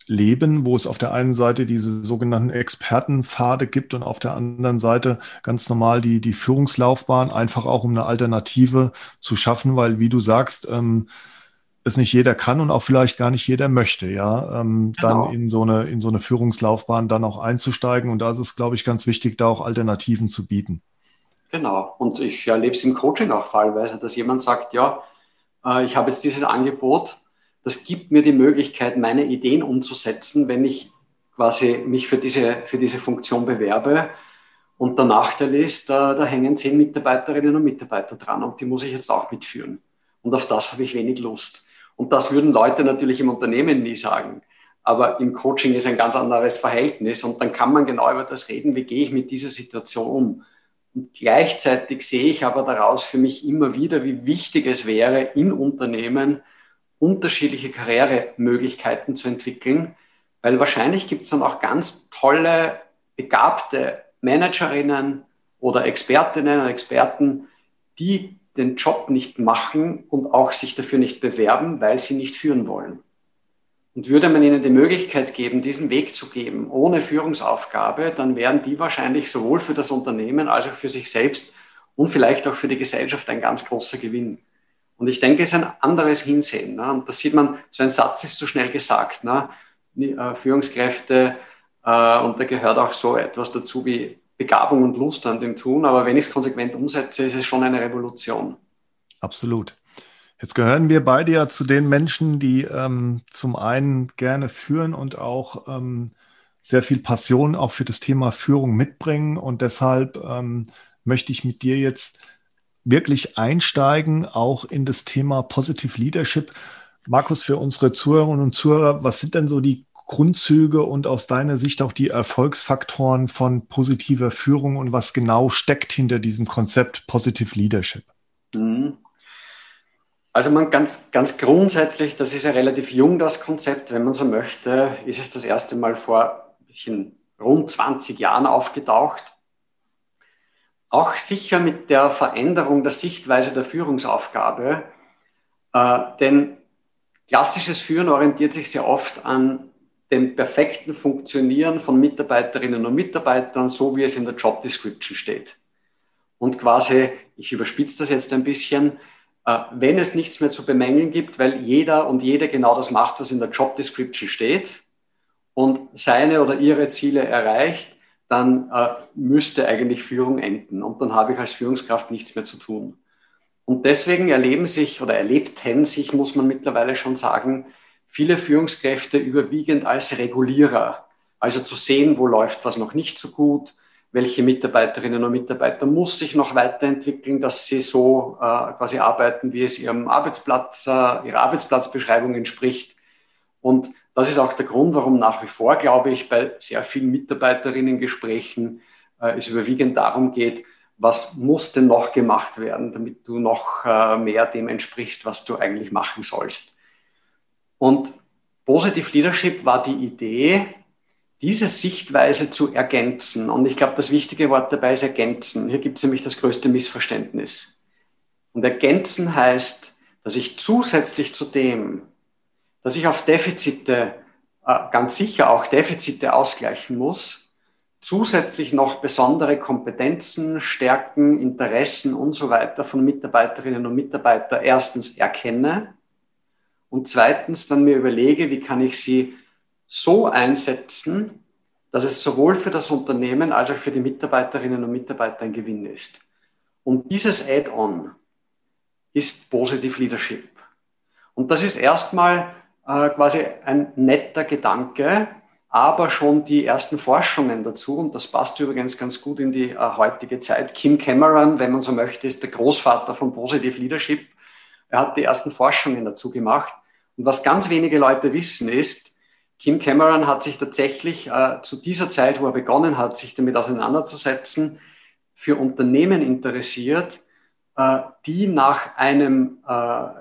leben, wo es auf der einen Seite diese sogenannten Expertenpfade gibt und auf der anderen Seite ganz normal die, die Führungslaufbahn, einfach auch um eine Alternative zu schaffen, weil, wie du sagst, ähm, es nicht jeder kann und auch vielleicht gar nicht jeder möchte, ja, ähm, genau. dann in so eine, in so eine Führungslaufbahn dann auch einzusteigen. Und da ist es, glaube ich, ganz wichtig, da auch Alternativen zu bieten. Genau. Und ich erlebe es im Coaching auch fallweise, dass jemand sagt, ja, äh, ich habe jetzt dieses Angebot, das gibt mir die Möglichkeit, meine Ideen umzusetzen, wenn ich quasi mich für diese, für diese Funktion bewerbe. Und der Nachteil ist, da, da hängen zehn Mitarbeiterinnen und Mitarbeiter dran und die muss ich jetzt auch mitführen. Und auf das habe ich wenig Lust. Und das würden Leute natürlich im Unternehmen nie sagen. Aber im Coaching ist ein ganz anderes Verhältnis und dann kann man genau über das reden, wie gehe ich mit dieser Situation um. Und gleichzeitig sehe ich aber daraus für mich immer wieder, wie wichtig es wäre, in Unternehmen unterschiedliche Karrieremöglichkeiten zu entwickeln, weil wahrscheinlich gibt es dann auch ganz tolle, begabte Managerinnen oder Expertinnen und Experten, die den Job nicht machen und auch sich dafür nicht bewerben, weil sie nicht führen wollen. Und würde man ihnen die Möglichkeit geben, diesen Weg zu geben, ohne Führungsaufgabe, dann wären die wahrscheinlich sowohl für das Unternehmen als auch für sich selbst und vielleicht auch für die Gesellschaft ein ganz großer Gewinn. Und ich denke, es ist ein anderes Hinsehen. Ne? Und da sieht man, so ein Satz ist zu schnell gesagt. Ne? Äh, Führungskräfte, äh, und da gehört auch so etwas dazu wie Begabung und Lust an dem Tun. Aber wenn ich es konsequent umsetze, ist es schon eine Revolution. Absolut. Jetzt gehören wir beide ja zu den Menschen, die ähm, zum einen gerne führen und auch ähm, sehr viel Passion auch für das Thema Führung mitbringen. Und deshalb ähm, möchte ich mit dir jetzt wirklich einsteigen, auch in das Thema Positive Leadership. Markus, für unsere Zuhörerinnen und Zuhörer, was sind denn so die Grundzüge und aus deiner Sicht auch die Erfolgsfaktoren von positiver Führung und was genau steckt hinter diesem Konzept Positive Leadership? Mhm. Also man ganz, ganz grundsätzlich, das ist ja relativ jung, das Konzept, wenn man so möchte, ist es das erste Mal vor ein bisschen rund 20 Jahren aufgetaucht auch sicher mit der Veränderung der Sichtweise der Führungsaufgabe. Äh, denn klassisches Führen orientiert sich sehr oft an dem perfekten Funktionieren von Mitarbeiterinnen und Mitarbeitern, so wie es in der Job Description steht. Und quasi, ich überspitze das jetzt ein bisschen, äh, wenn es nichts mehr zu bemängeln gibt, weil jeder und jede genau das macht, was in der Job Description steht und seine oder ihre Ziele erreicht, dann äh, müsste eigentlich Führung enden und dann habe ich als Führungskraft nichts mehr zu tun. Und deswegen erleben sich oder erlebten sich, muss man mittlerweile schon sagen, viele Führungskräfte überwiegend als Regulierer. Also zu sehen, wo läuft was noch nicht so gut, welche Mitarbeiterinnen und Mitarbeiter muss sich noch weiterentwickeln, dass sie so äh, quasi arbeiten, wie es ihrem Arbeitsplatz, äh, ihrer Arbeitsplatzbeschreibung entspricht. Und das ist auch der Grund, warum nach wie vor, glaube ich, bei sehr vielen Mitarbeiterinnen-Gesprächen äh, es überwiegend darum geht, was muss denn noch gemacht werden, damit du noch äh, mehr dem entsprichst, was du eigentlich machen sollst. Und Positive Leadership war die Idee, diese Sichtweise zu ergänzen. Und ich glaube, das wichtige Wort dabei ist ergänzen. Hier gibt es nämlich das größte Missverständnis. Und ergänzen heißt, dass ich zusätzlich zu dem, dass ich auf Defizite, äh, ganz sicher auch Defizite ausgleichen muss, zusätzlich noch besondere Kompetenzen, Stärken, Interessen und so weiter von Mitarbeiterinnen und Mitarbeitern erstens erkenne und zweitens dann mir überlege, wie kann ich sie so einsetzen, dass es sowohl für das Unternehmen als auch für die Mitarbeiterinnen und Mitarbeiter ein Gewinn ist. Und dieses Add-on ist Positive Leadership. Und das ist erstmal äh, quasi ein netter Gedanke, aber schon die ersten Forschungen dazu, und das passt übrigens ganz gut in die äh, heutige Zeit. Kim Cameron, wenn man so möchte, ist der Großvater von Positive Leadership. Er hat die ersten Forschungen dazu gemacht. Und was ganz wenige Leute wissen ist, Kim Cameron hat sich tatsächlich äh, zu dieser Zeit, wo er begonnen hat, sich damit auseinanderzusetzen, für Unternehmen interessiert, äh, die nach einem, äh,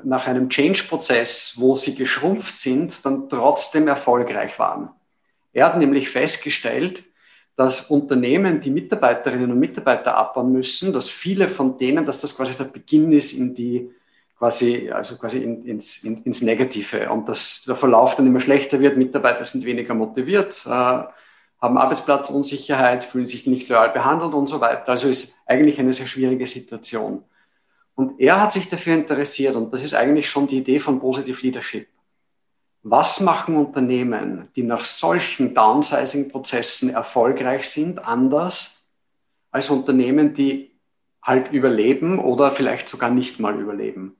nach einem Change-Prozess, wo sie geschrumpft sind, dann trotzdem erfolgreich waren. Er hat nämlich festgestellt, dass Unternehmen die Mitarbeiterinnen und Mitarbeiter abbauen müssen, dass viele von denen, dass das quasi der Beginn ist in die quasi, also quasi in, ins, in, ins Negative und dass der Verlauf dann immer schlechter wird, Mitarbeiter sind weniger motiviert, äh, haben Arbeitsplatzunsicherheit, fühlen sich nicht loyal behandelt und so weiter. Also ist eigentlich eine sehr schwierige Situation. Und er hat sich dafür interessiert und das ist eigentlich schon die Idee von Positive Leadership. Was machen Unternehmen, die nach solchen Downsizing-Prozessen erfolgreich sind, anders als Unternehmen, die halt überleben oder vielleicht sogar nicht mal überleben?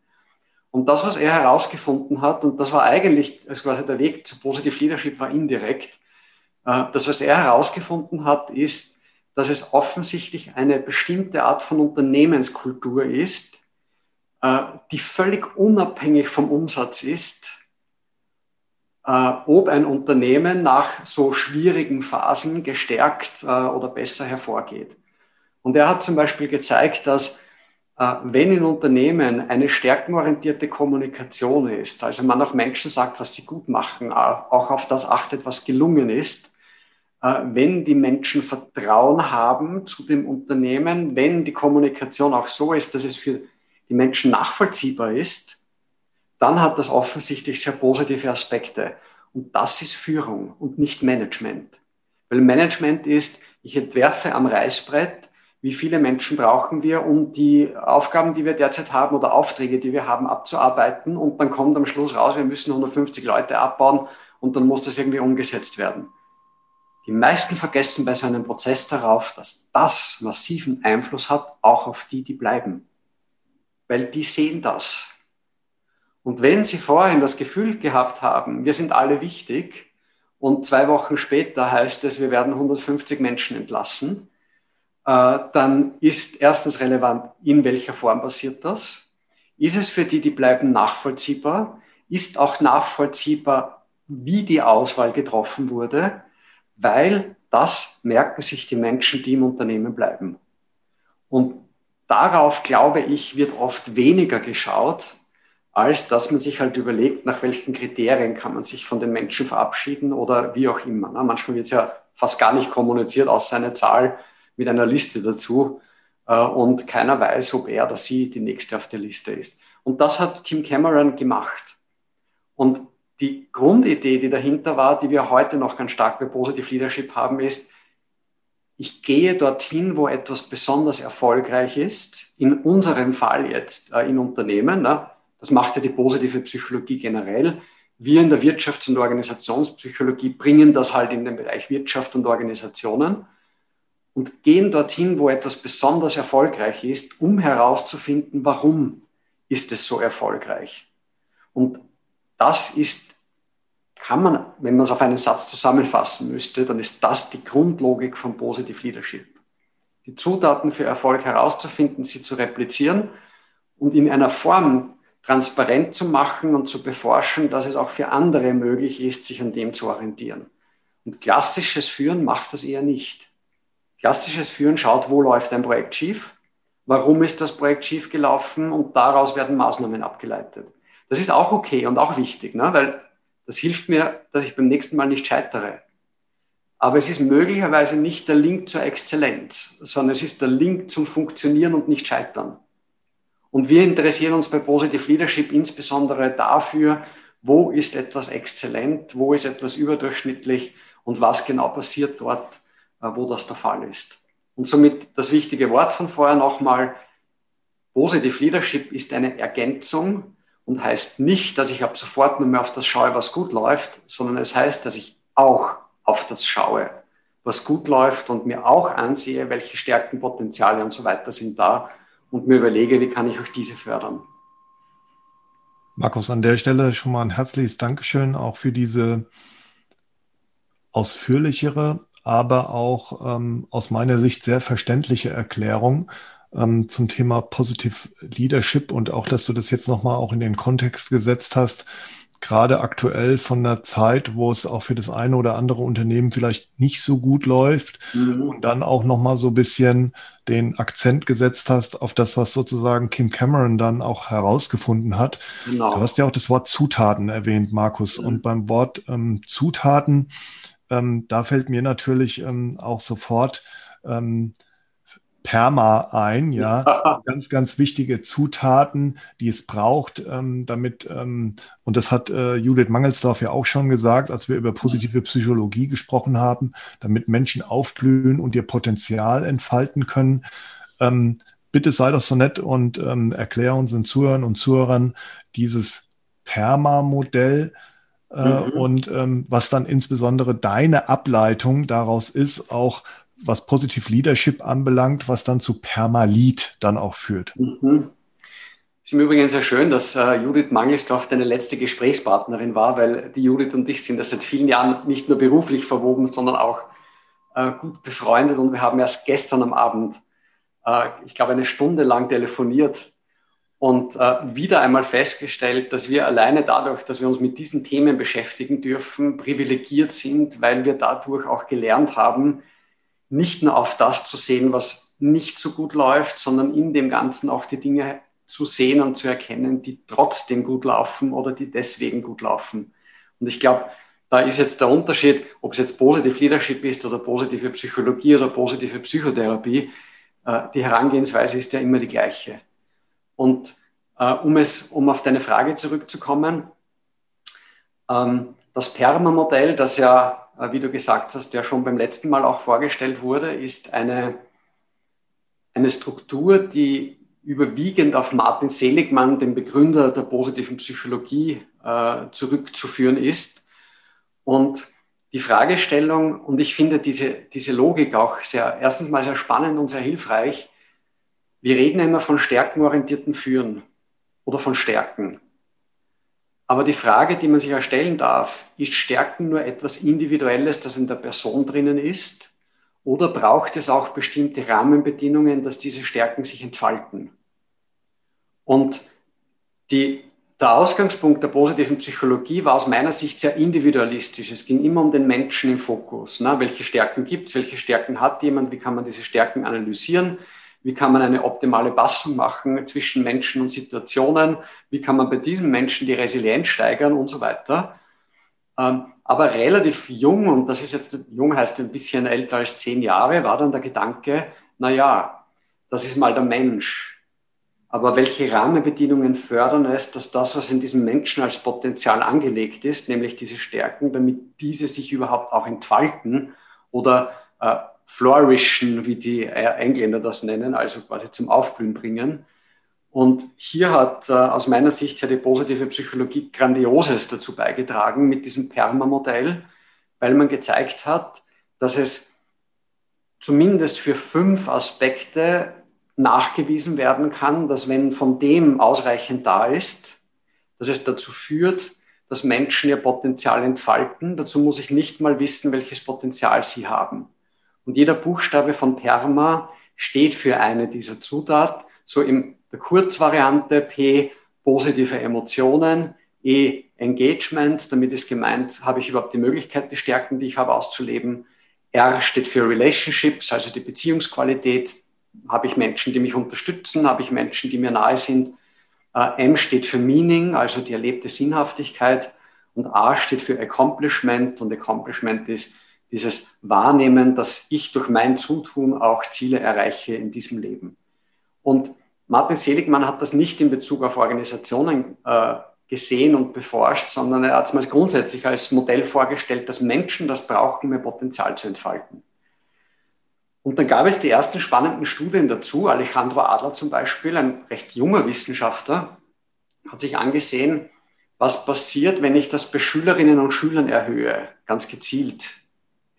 Und das, was er herausgefunden hat, und das war eigentlich, also quasi der Weg zu Positive Leadership war indirekt, äh, das, was er herausgefunden hat, ist, dass es offensichtlich eine bestimmte Art von Unternehmenskultur ist, äh, die völlig unabhängig vom Umsatz ist, äh, ob ein Unternehmen nach so schwierigen Phasen gestärkt oder besser hervorgeht. Und er hat zum Beispiel gezeigt, dass wenn in Unternehmen eine stärkenorientierte Kommunikation ist, also man auch Menschen sagt, was sie gut machen, auch auf das achtet, was gelungen ist, wenn die Menschen Vertrauen haben zu dem Unternehmen, wenn die Kommunikation auch so ist, dass es für die Menschen nachvollziehbar ist, dann hat das offensichtlich sehr positive Aspekte. Und das ist Führung und nicht Management. Weil Management ist, ich entwerfe am Reißbrett, wie viele Menschen brauchen wir, um die Aufgaben, die wir derzeit haben oder Aufträge, die wir haben, abzuarbeiten. Und dann kommt am Schluss raus, wir müssen 150 Leute abbauen und dann muss das irgendwie umgesetzt werden. Die meisten vergessen bei so einem Prozess darauf, dass das massiven Einfluss hat, auch auf die, die bleiben. Weil die sehen das. Und wenn Sie vorhin das Gefühl gehabt haben, wir sind alle wichtig, und zwei Wochen später heißt es, wir werden 150 Menschen entlassen, dann ist erstens relevant, in welcher Form passiert das? Ist es für die, die bleiben, nachvollziehbar? Ist auch nachvollziehbar, wie die Auswahl getroffen wurde? Weil das merken sich die Menschen, die im Unternehmen bleiben. Und darauf, glaube ich, wird oft weniger geschaut, als dass man sich halt überlegt, nach welchen Kriterien kann man sich von den Menschen verabschieden oder wie auch immer. Ne? Manchmal wird es ja fast gar nicht kommuniziert, außer eine Zahl mit einer Liste dazu äh, und keiner weiß, ob er oder sie die nächste auf der Liste ist. Und das hat Kim Cameron gemacht. Und die Grundidee, die dahinter war, die wir heute noch ganz stark bei Positive Leadership haben, ist, ich gehe dorthin, wo etwas besonders erfolgreich ist, in unserem Fall jetzt äh, in Unternehmen. Ne? Das macht ja die positive Psychologie generell. Wir in der Wirtschafts- und Organisationspsychologie bringen das halt in den Bereich Wirtschaft und Organisationen und gehen dorthin, wo etwas besonders erfolgreich ist, um herauszufinden, warum ist es so erfolgreich. Und das ist, kann man, wenn man es auf einen Satz zusammenfassen müsste, dann ist das die Grundlogik von Positive Leadership. Die Zutaten für Erfolg herauszufinden, sie zu replizieren und in einer Form transparent zu machen und zu beforschen, dass es auch für andere möglich ist, sich an dem zu orientieren. Und klassisches Führen macht das eher nicht. Klassisches Führen schaut, wo läuft ein Projekt schief, warum ist das Projekt schief gelaufen und daraus werden Maßnahmen abgeleitet. Das ist auch okay und auch wichtig, ne? weil das hilft mir, dass ich beim nächsten Mal nicht scheitere. Aber es ist möglicherweise nicht der Link zur Exzellenz, sondern es ist der Link zum Funktionieren und nicht Scheitern. Und wir interessieren uns bei Positive Leadership insbesondere dafür, wo ist etwas exzellent, wo ist etwas überdurchschnittlich und was genau passiert dort, wo das der Fall ist. Und somit das wichtige Wort von vorher nochmal, Positive Leadership ist eine Ergänzung und heißt nicht, dass ich ab sofort nur mehr auf das schaue, was gut läuft, sondern es heißt, dass ich auch auf das schaue, was gut läuft und mir auch ansehe, welche Stärken, Potenziale und so weiter sind da und mir überlege, wie kann ich auch diese fördern. Markus, an der Stelle schon mal ein herzliches Dankeschön auch für diese ausführlichere, aber auch ähm, aus meiner Sicht sehr verständliche Erklärung ähm, zum Thema Positive Leadership und auch, dass du das jetzt nochmal auch in den Kontext gesetzt hast, gerade aktuell von der Zeit, wo es auch für das eine oder andere Unternehmen vielleicht nicht so gut läuft mhm. und dann auch nochmal so ein bisschen den Akzent gesetzt hast auf das, was sozusagen Kim Cameron dann auch herausgefunden hat. Genau. Du hast ja auch das Wort Zutaten erwähnt, Markus. Mhm. Und beim Wort ähm, Zutaten, ähm, da fällt mir natürlich ähm, auch sofort ähm, Perma ein, ja. <laughs> ganz, ganz wichtige Zutaten, die es braucht, ähm, damit, ähm, und das hat äh, Judith Mangelsdorf ja auch schon gesagt, als wir über positive Psychologie gesprochen haben, damit Menschen aufblühen und ihr Potenzial entfalten können. Ähm, bitte sei doch so nett und ähm, erklär unseren Zuhörern und Zuhörern dieses Perma-Modell, mhm. und ähm, was dann insbesondere deine Ableitung daraus ist, auch was Positive Leadership anbelangt, was dann zu Permalit dann auch führt. Mhm. Es ist im Übrigen sehr schön, dass äh, Judith Mangelsdorf deine letzte Gesprächspartnerin war, weil die Judith und ich sind das seit vielen Jahren nicht nur beruflich verwoben, sondern auch äh, gut befreundet und wir haben erst gestern am Abend, äh, ich glaube, eine Stunde lang telefoniert und äh, wieder einmal festgestellt, dass wir alleine dadurch, dass wir uns mit diesen Themen beschäftigen dürfen, privilegiert sind, weil wir dadurch auch gelernt haben, nicht nur auf das zu sehen, was nicht so gut läuft, sondern in dem Ganzen auch die Dinge zu sehen und zu erkennen, die trotzdem gut laufen oder die deswegen gut laufen. Und ich glaube, da ist jetzt der Unterschied, ob es jetzt Positive Leadership ist oder positive Psychologie oder positive Psychotherapie. Äh, die Herangehensweise ist ja immer die gleiche. Und äh, um, es, um auf deine Frage zurückzukommen, ähm, das PERMA-Modell, das ja äh, wie du gesagt hast, der schon beim letzten Mal auch vorgestellt wurde, ist eine, eine Struktur, die überwiegend auf Martin Seligmann, dem Begründer der positiven Psychologie, äh, zurückzuführen ist. Und die Fragestellung, und ich finde diese, diese Logik auch sehr, erstens mal sehr spannend und sehr hilfreich. Wir reden immer von stärkenorientierten Führen oder von Stärken. Aber die Frage, die man sich erstellen darf, ist Stärken nur etwas Individuelles, das in der Person drinnen ist? Oder braucht es auch bestimmte Rahmenbedingungen, dass diese Stärken sich entfalten? Und die, der Ausgangspunkt der positiven Psychologie war aus meiner Sicht sehr individualistisch. Es ging immer um den Menschen im Fokus. Ne? Welche Stärken gibt es? Welche Stärken hat jemand? Wie kann man diese Stärken analysieren? Wie kann man eine optimale Passung machen zwischen Menschen und Situationen? Wie kann man bei diesen Menschen die Resilienz steigern und so weiter? Ähm, aber relativ jung, und das ist jetzt, jung heißt ein bisschen älter als zehn Jahre, war dann der Gedanke, na ja, das ist mal der Mensch. Aber welche Rahmenbedingungen fördern es, dass das, was in diesem Menschen als Potenzial angelegt ist, nämlich diese Stärken, damit diese sich überhaupt auch entfalten oder äh, flourishen, wie die Engländer das nennen, also quasi zum Aufblühen bringen. Und hier hat äh, aus meiner Sicht ja die positive Psychologie Grandioses dazu beigetragen mit diesem Perma-Modell, weil man gezeigt hat, dass es zumindest für fünf Aspekte nachgewiesen werden kann, dass wenn von dem ausreichend da ist, dass es dazu führt, dass Menschen ihr Potenzial entfalten. Dazu muss ich nicht mal wissen, welches Potenzial sie haben. Und jeder Buchstabe von Perma steht für eine dieser Zutaten. So in der Kurzvariante P positive Emotionen, E Engagement, damit ist gemeint, habe ich überhaupt die Möglichkeit, die Stärken, die ich habe, auszuleben. R steht für Relationships, also die Beziehungsqualität. Habe ich Menschen, die mich unterstützen? Habe ich Menschen, die mir nahe sind? Äh, M steht für Meaning, also die erlebte Sinnhaftigkeit. Und A steht für Accomplishment. Und Accomplishment ist dieses Wahrnehmen, dass ich durch mein Zutun auch Ziele erreiche in diesem Leben. Und Martin Seligmann hat das nicht in Bezug auf Organisationen äh, gesehen und beforscht, sondern er hat es mal grundsätzlich als Modell vorgestellt, dass Menschen das brauchen, um ihr Potenzial zu entfalten. Und dann gab es die ersten spannenden Studien dazu. Alejandro Adler zum Beispiel, ein recht junger Wissenschaftler, hat sich angesehen, was passiert, wenn ich das bei Schülerinnen und Schülern erhöhe, ganz gezielt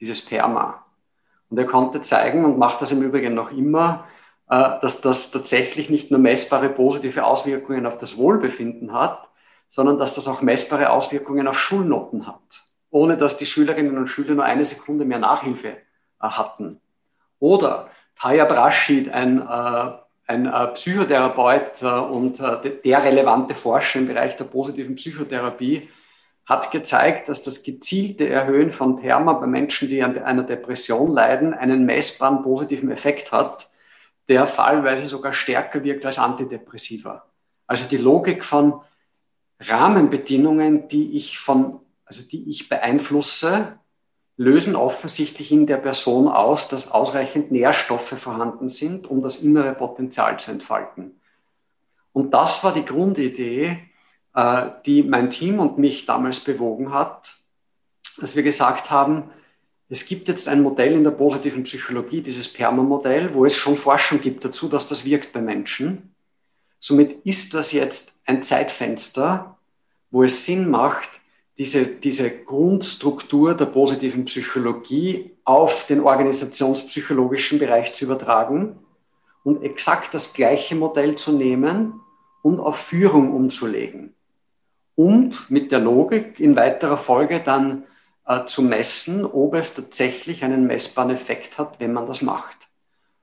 dieses Perma. Und er konnte zeigen und macht das im Übrigen noch immer, äh, dass das tatsächlich nicht nur messbare positive Auswirkungen auf das Wohlbefinden hat, sondern dass das auch messbare Auswirkungen auf Schulnoten hat, ohne dass die Schülerinnen und Schüler nur eine Sekunde mehr Nachhilfe äh, hatten. Oder Taya Brashid, ein, äh, ein Psychotherapeut und der relevante Forscher im Bereich der positiven Psychotherapie, hat gezeigt, dass das gezielte Erhöhen von Therma bei Menschen, die an einer Depression leiden, einen messbaren positiven Effekt hat, der fallweise sogar stärker wirkt als Antidepressiva. Also die Logik von Rahmenbedingungen, die ich von, also die ich beeinflusse, lösen offensichtlich in der Person aus, dass ausreichend Nährstoffe vorhanden sind, um das innere Potenzial zu entfalten. Und das war die Grundidee, die mein Team und mich damals bewogen hat, dass wir gesagt haben, es gibt jetzt ein Modell in der positiven Psychologie, dieses PERMA-Modell, wo es schon Forschung gibt dazu, dass das wirkt bei Menschen. Somit ist das jetzt ein Zeitfenster, wo es Sinn macht, diese, diese Grundstruktur der positiven Psychologie auf den organisationspsychologischen Bereich zu übertragen und exakt das gleiche Modell zu nehmen und auf Führung umzulegen und mit der Logik in weiterer Folge dann äh, zu messen, ob es tatsächlich einen messbaren Effekt hat, wenn man das macht.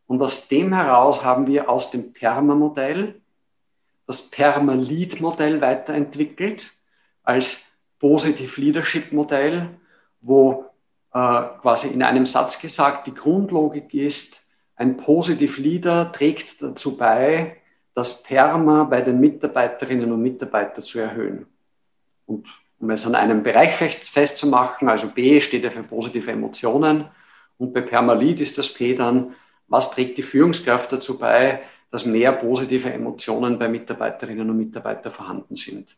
Und aus dem heraus haben wir aus dem PERMA-Modell das PERMA-Lead-Modell weiterentwickelt als Positive Leadership-Modell, wo äh, quasi in einem Satz gesagt die Grundlogik ist, ein Positive Leader trägt dazu bei, das PERMA bei den Mitarbeiterinnen und Mitarbeitern zu erhöhen. Und um es an einem Bereich festzumachen, also B steht ja für positive Emotionen und bei Permalit ist das P dann, was trägt die Führungskraft dazu bei, dass mehr positive Emotionen bei Mitarbeiterinnen und Mitarbeitern vorhanden sind.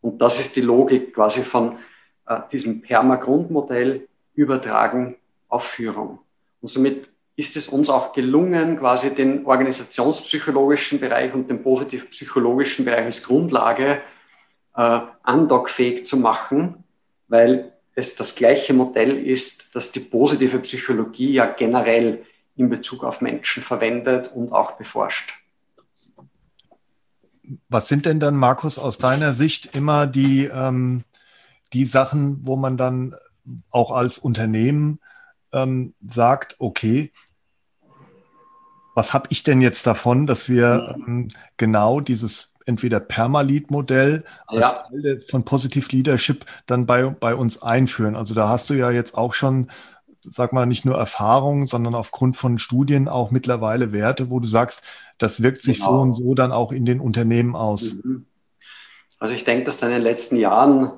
Und das ist die Logik quasi von äh, diesem Perma-Grundmodell übertragen auf Führung. Und somit ist es uns auch gelungen, quasi den organisationspsychologischen Bereich und den positiv-psychologischen Bereich als Grundlage äh, zu machen, weil es das gleiche Modell ist, das die positive Psychologie ja generell in Bezug auf Menschen verwendet und auch beforscht. Was sind denn dann, Markus, aus deiner Sicht immer die, ähm, die Sachen, wo man dann auch als Unternehmen ähm, sagt, okay, was habe ich denn jetzt davon, dass wir ähm, genau dieses entweder Permalit-Modell als ja. Teil von Positive Leadership dann bei, bei uns einführen. Also da hast du ja jetzt auch schon, sag mal, nicht nur Erfahrung, sondern aufgrund von Studien auch mittlerweile Werte, wo du sagst, das wirkt sich genau. so und so dann auch in den Unternehmen aus. Mhm. Also ich denke, dass da in den letzten Jahren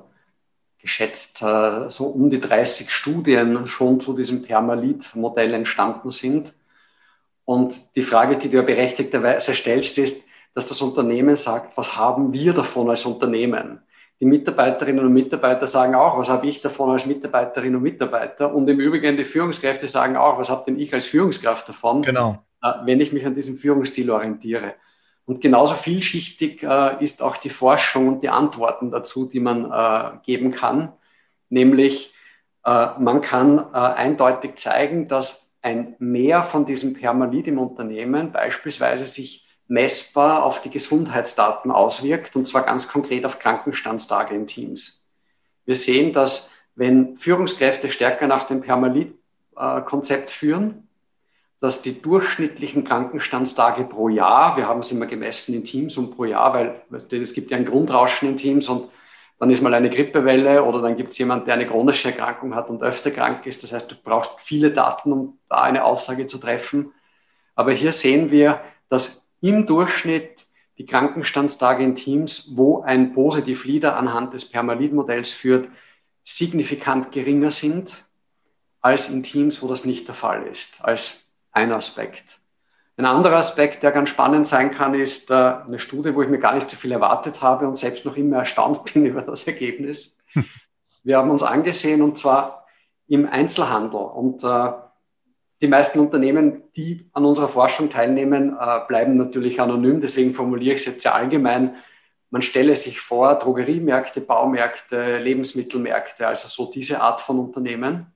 geschätzt äh, so um die 30 Studien schon zu diesem Permalit-Modell entstanden sind. Und die Frage, die du ja berechtigterweise stellst, ist, dass das Unternehmen sagt, was haben wir davon als Unternehmen? Die Mitarbeiterinnen und Mitarbeiter sagen auch, was habe ich davon als Mitarbeiterinnen und Mitarbeiter? Und im Übrigen die Führungskräfte sagen auch, was habe denn ich als Führungskraft davon, genau. Äh, wenn ich mich an diesem Führungsstil orientiere? Und genauso vielschichtig äh, ist auch die Forschung und die Antworten dazu, die man äh, geben kann. Nämlich, man kann eindeutig zeigen, dass ein Mehr von diesem Permalit im Unternehmen beispielsweise sich messbar auf die Gesundheitsdaten auswirkt, und zwar ganz konkret auf Krankenstandstage in Teams. Wir sehen, dass wenn Führungskräfte stärker nach dem Permalit-Konzept führen, dass die durchschnittlichen Krankenstandstage pro Jahr, wir haben es immer gemessen in Teams und pro Jahr, weil es gibt ja ein Grundrauschen in Teams und dann ist mal eine Grippewelle oder dann gibt es jemand, der eine chronische Erkrankung hat und öfter krank ist. Das heißt, du brauchst viele Daten, um da eine Aussage zu treffen. Aber hier sehen wir, dass im Durchschnitt die Krankenstandstage in Teams, wo ein Positive Leader anhand des Permalid-Modells führt, signifikant geringer sind als in Teams, wo das nicht der Fall ist, als ein Aspekt. Ein anderer Aspekt, der ganz spannend sein kann, ist äh, eine Studie, wo ich mir gar nicht so viel erwartet habe und selbst noch immer erstaunt <laughs> bin über das Ergebnis. Hm. Wir haben uns angesehen und zwar im Einzelhandel und äh, die meisten Unternehmen, die an unserer Forschung teilnehmen, äh, bleiben natürlich anonym. Deswegen formuliere ich es jetzt sehr allgemein. Man stelle sich vor, Drogeriemärkte, Baumärkte, Lebensmittelmärkte, also so diese Art von Unternehmen.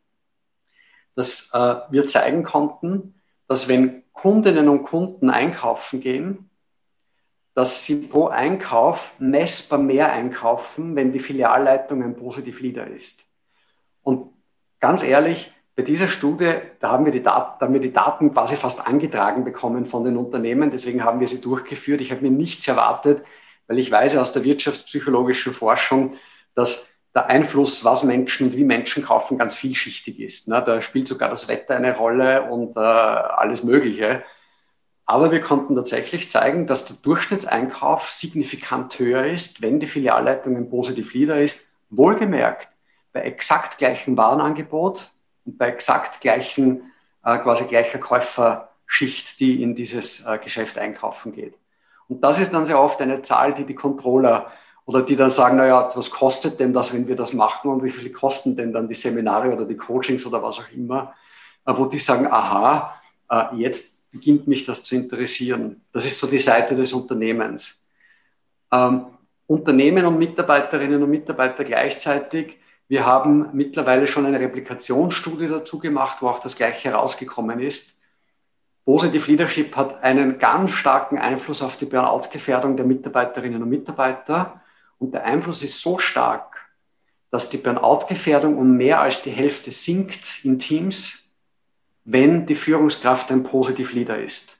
dass äh, wir zeigen konnten, dass wenn Kundinnen und Kunden einkaufen gehen, dass sie pro Einkauf messbar mehr einkaufen, wenn die Filialleitung ein positiv Leader ist. Und ganz ehrlich, bei dieser Studie, da haben wir, die Daten, da haben wir die Daten quasi fast angetragen bekommen von den Unternehmen, deswegen haben wir sie durchgeführt. Ich habe mir nichts erwartet, weil ich weiß aus der wirtschaftspsychologischen Forschung, dass der Einfluss, was Menschen und wie Menschen kaufen, ganz vielschichtig ist. Ne? Da spielt sogar das Wetter eine Rolle und äh, alles Mögliche. Aber wir konnten tatsächlich zeigen, dass der Durchschnittseinkauf signifikant höher ist, wenn die Filialleitung ein positiv Leader ist. Wohlgemerkt, bei exakt gleichem Warenangebot bei exakt gleichen, äh, quasi gleicher Käuferschicht, die in dieses äh, Geschäft einkaufen geht. Und das ist dann sehr oft eine Zahl, die die Controller oder die dann sagen, naja, was kostet denn das, wenn wir das machen und wie viel kosten denn dann die Seminare oder die Coachings oder was auch immer, äh, wo die sagen, aha, jetzt beginnt mich das zu interessieren. Das ist so die Seite des Unternehmens. Ähm, Unternehmen und Mitarbeiterinnen und Mitarbeiter gleichzeitig. Wir haben mittlerweile schon eine Replikationsstudie dazu gemacht, wo auch das Gleiche herausgekommen ist. Positive Leadership hat einen ganz starken Einfluss auf die Burnout-Gefährdung der Mitarbeiterinnen und Mitarbeiter. Und der Einfluss ist so stark, dass die Burnout-Gefährdung um mehr als die Hälfte sinkt in Teams, wenn die Führungskraft ein Positiv Leader ist.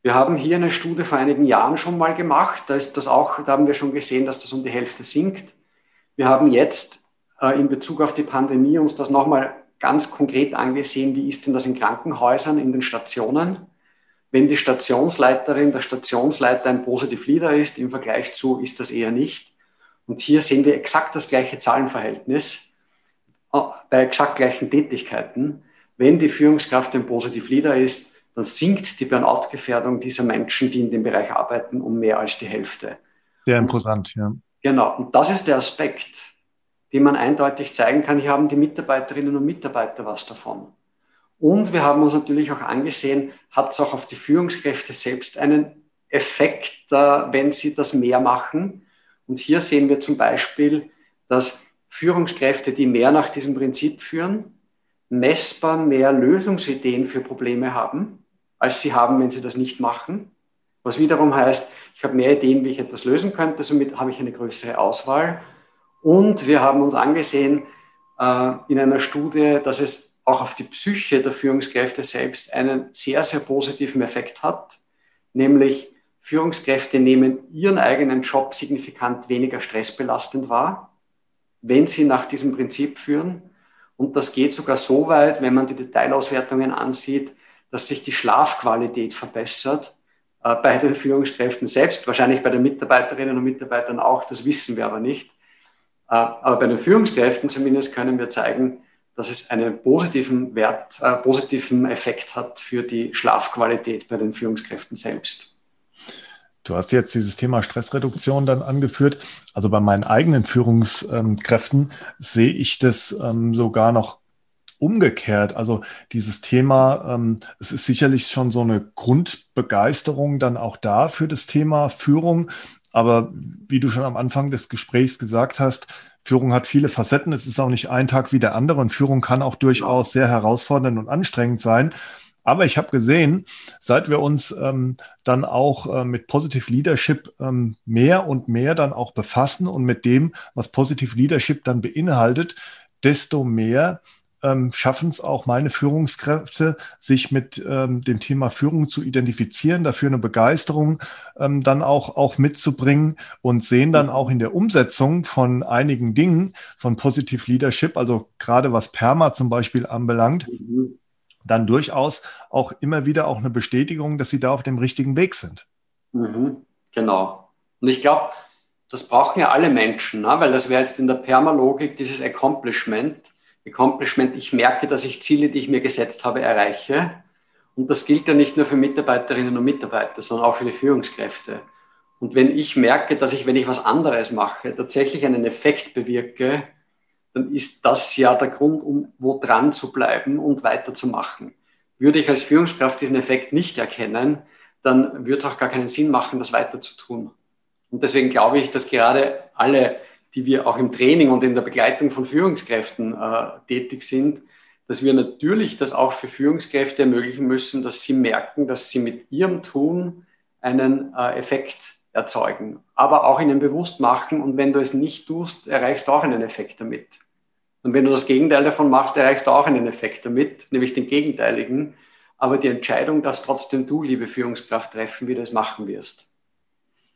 Wir haben hier eine Studie vor einigen Jahren schon mal gemacht. Da ist das auch, da haben wir schon gesehen, dass das um die Hälfte sinkt. Wir haben jetzt in Bezug auf die Pandemie uns das nochmal ganz konkret angesehen. Wie ist denn das in Krankenhäusern, in den Stationen? Wenn die Stationsleiterin, der Stationsleiter ein Positiv Leader ist, im Vergleich zu ist das eher nicht. Und hier sehen wir exakt das gleiche Zahlenverhältnis äh, bei exakt gleichen Tätigkeiten. Wenn die Führungskraft ein Positiv Leader ist, dann sinkt die Burnout-Gefährdung dieser Menschen, die in dem Bereich arbeiten, um mehr als die Hälfte. Sehr imposant, ja. Genau. Und das ist der Aspekt, den man eindeutig zeigen kann. Hier haben die Mitarbeiterinnen und Mitarbeiter was davon. Und wir haben uns natürlich auch angesehen, hat es auch auf die Führungskräfte selbst einen Effekt, wenn sie das mehr machen. Und hier sehen wir zum Beispiel, dass Führungskräfte, die mehr nach diesem Prinzip führen, messbar mehr Lösungsideen für Probleme haben, als sie haben, wenn sie das nicht machen. Was wiederum heißt, ich habe mehr Ideen, wie ich etwas lösen könnte, somit habe ich eine größere Auswahl. Und wir haben uns angesehen äh, in einer Studie, dass es auch auf die Psyche der Führungskräfte selbst einen sehr, sehr positiven Effekt hat, nämlich Führungskräfte nehmen ihren eigenen Job signifikant weniger stressbelastend wahr, wenn sie nach diesem Prinzip führen. Und das geht sogar so weit, wenn man die Detailauswertungen ansieht, dass sich die Schlafqualität verbessert äh, bei den Führungskräften selbst, wahrscheinlich bei den Mitarbeiterinnen und Mitarbeitern auch, das wissen wir aber nicht. Äh, aber bei den Führungskräften zumindest können wir zeigen, dass es einen positiven Wert, äh, positiven Effekt hat für die Schlafqualität bei den Führungskräften selbst. Du hast jetzt dieses Thema Stressreduktion dann angeführt. Also bei meinen eigenen Führungskräften sehe ich das ähm, sogar noch umgekehrt. Also dieses Thema, ähm, es ist sicherlich schon so eine Grundbegeisterung dann auch da für das Thema Führung. Aber wie du schon am Anfang des Gesprächs gesagt hast, Führung hat viele Facetten. Es ist auch nicht ein Tag wie der andere und Führung kann auch durchaus sehr herausfordernd und anstrengend sein. Aber ich habe gesehen, seit wir uns ähm, dann auch äh, mit Positive Leadership ähm, mehr und mehr dann auch befassen und mit dem, was Positive Leadership dann beinhaltet, desto mehr ähm, schaffen es auch meine Führungskräfte, sich mit ähm, dem Thema Führung zu identifizieren, dafür eine Begeisterung ähm, dann auch, auch mitzubringen und sehen dann auch in der Umsetzung von einigen Dingen von Positive Leadership, also gerade was Perma zum Beispiel anbelangt, mhm. dann durchaus auch immer wieder auch eine Bestätigung, dass sie da auf dem richtigen Weg sind. Mhm. Genau. Und ich glaube, das brauchen ja alle Menschen, ne? weil das wäre jetzt in der Permalogik dieses Accomplishment Accomplishment, ich merke, dass ich Ziele, die ich mir gesetzt habe, erreiche. Und das gilt ja nicht nur für Mitarbeiterinnen und Mitarbeiter, sondern auch für die Führungskräfte. Und wenn ich merke, dass ich, wenn ich was anderes mache, tatsächlich einen Effekt bewirke, dann ist das ja der Grund, um wo dran zu bleiben und weiterzumachen. Würde ich als Führungskraft diesen Effekt nicht erkennen, dann würde es auch gar keinen Sinn machen, das weiter zu tun. Und deswegen glaube ich, dass gerade alle die wir auch im Training und in der Begleitung von Führungskräften äh, tätig sind, dass wir natürlich das auch für Führungskräfte ermöglichen müssen, dass sie merken, dass sie mit ihrem Tun einen äh, Effekt erzeugen, aber auch ihnen bewusst machen. Und wenn du es nicht tust, erreichst du auch einen Effekt damit. Und wenn du das Gegenteil davon machst, erreichst du auch einen Effekt damit, nämlich den gegenteiligen. Aber die Entscheidung darfst trotzdem du, liebe Führungskraft, treffen, wie du es machen wirst.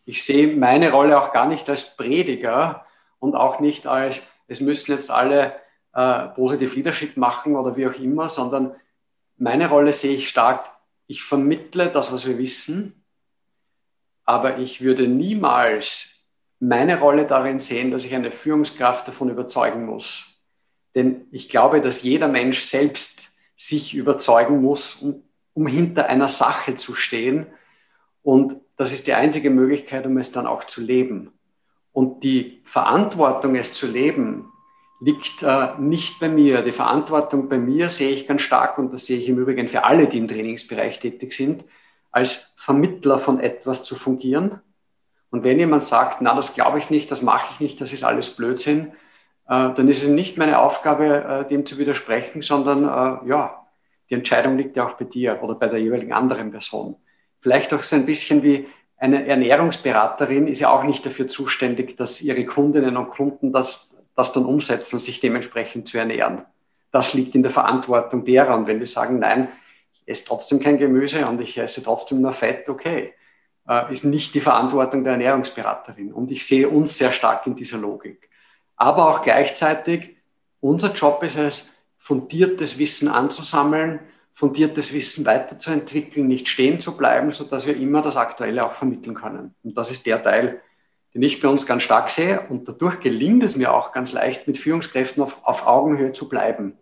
Ich sehe meine Rolle auch gar nicht als Prediger und auch nicht als, es müssen jetzt alle äh, Positive Leadership machen oder wie auch immer, sondern meine Rolle sehe ich stark, ich vermittle das, was wir wissen, aber ich würde niemals meine Rolle darin sehen, dass ich eine Führungskraft davon überzeugen muss. Denn ich glaube, dass jeder Mensch selbst sich überzeugen muss, um, um hinter einer Sache zu stehen. Und das ist die einzige Möglichkeit, um es dann auch zu leben. Und die Verantwortung, es zu leben, liegt äh, nicht bei mir. Die Verantwortung bei mir sehe ich ganz stark, und das sehe ich im Übrigen für alle, die im Trainingsbereich tätig sind, als Vermittler von etwas zu fungieren. Und wenn jemand sagt, na, das glaube ich nicht, das mache ich nicht, das ist alles Blödsinn, äh, dann ist es nicht meine Aufgabe, äh, dem zu widersprechen, sondern äh, ja, die Entscheidung liegt ja auch bei dir oder bei der jeweiligen anderen Person. Vielleicht auch so ein bisschen wie eine Ernährungsberaterin ist ja auch nicht dafür zuständig, dass ihre Kundinnen und Kunden das, das dann umsetzen und sich dementsprechend zu ernähren. Das liegt in der Verantwortung derer. Und wenn die sagen, nein, ich esse trotzdem kein Gemüse und ich esse trotzdem nur Fett, okay, äh, ist nicht die Verantwortung der Ernährungsberaterin. Und ich sehe uns sehr stark in dieser Logik. Aber auch gleichzeitig, unser Job ist es, fundiertes Wissen anzusammeln fundiertes Wissen weiterzuentwickeln, nicht stehen zu bleiben, sodass wir immer das Aktuelle auch vermitteln können. Und das ist der Teil, den ich bei uns ganz stark sehe. Und dadurch gelingt es mir auch ganz leicht, mit Führungskräften auf, auf Augenhöhe zu bleiben.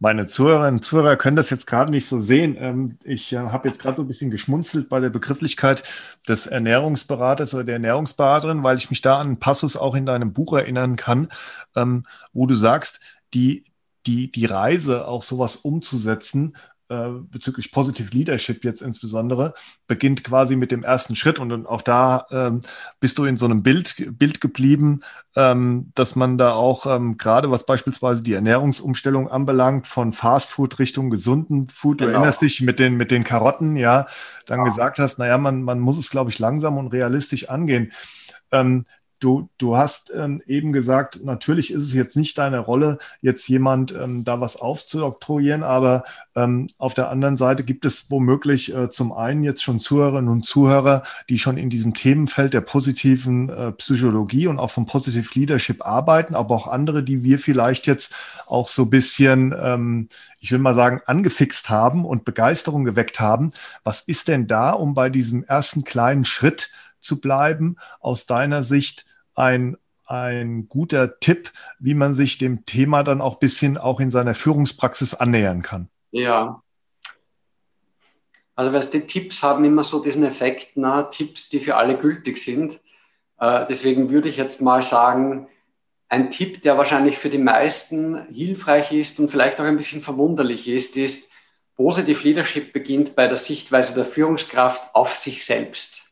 Meine Zuhörerinnen und Zuhörer können das jetzt gerade nicht so sehen. Ähm, ich äh, habe jetzt gerade so ein bisschen geschmunzelt bei der Begrifflichkeit des Ernährungsberaters oder der Ernährungsberaterin, weil ich mich da an einen Passus auch in deinem Buch erinnern kann, ähm, wo du sagst, die, die, die Reise, auch sowas umzusetzen, äh, bezüglich Positive Leadership jetzt insbesondere, beginnt quasi mit dem ersten Schritt. Und, auch da ähm, bist du in so einem Bild, Bild geblieben, ähm, dass man da auch ähm, gerade was beispielsweise die Ernährungsumstellung anbelangt, von Fast Food Richtung gesunden Food, genau. du erinnerst dich mit den, mit den Karotten, ja, dann ja. gesagt hast, naja, man, man muss es, glaube ich, langsam und realistisch angehen. Ähm, Du, du hast ähm, eben gesagt, natürlich ist es jetzt nicht deine Rolle, jetzt jemand ähm, da was aufzuoktroyieren, aber ähm, auf der anderen Seite gibt es womöglich äh, zum einen jetzt schon Zuhörerinnen und Zuhörer, die schon in diesem Themenfeld der positiven äh, Psychologie und auch vom Positive Leadership arbeiten, aber auch andere, die wir vielleicht jetzt auch so bisschen, ähm, ich will mal sagen, angefixt haben und Begeisterung geweckt haben. Was ist denn da, um bei diesem ersten kleinen Schritt zu bleiben, aus deiner Sicht ein, ein guter Tipp, wie man sich dem Thema dann auch ein bisschen auch in seiner Führungspraxis annähern kann? Ja. Also, weißt die Tipps haben immer so diesen Effekt, na, Tipps, die für alle gültig sind. Äh, deswegen würde ich jetzt mal sagen, ein Tipp, der wahrscheinlich für die meisten hilfreich ist und vielleicht auch ein bisschen verwunderlich ist, ist, Positive Leadership beginnt bei der Sichtweise der Führungskraft auf sich selbst.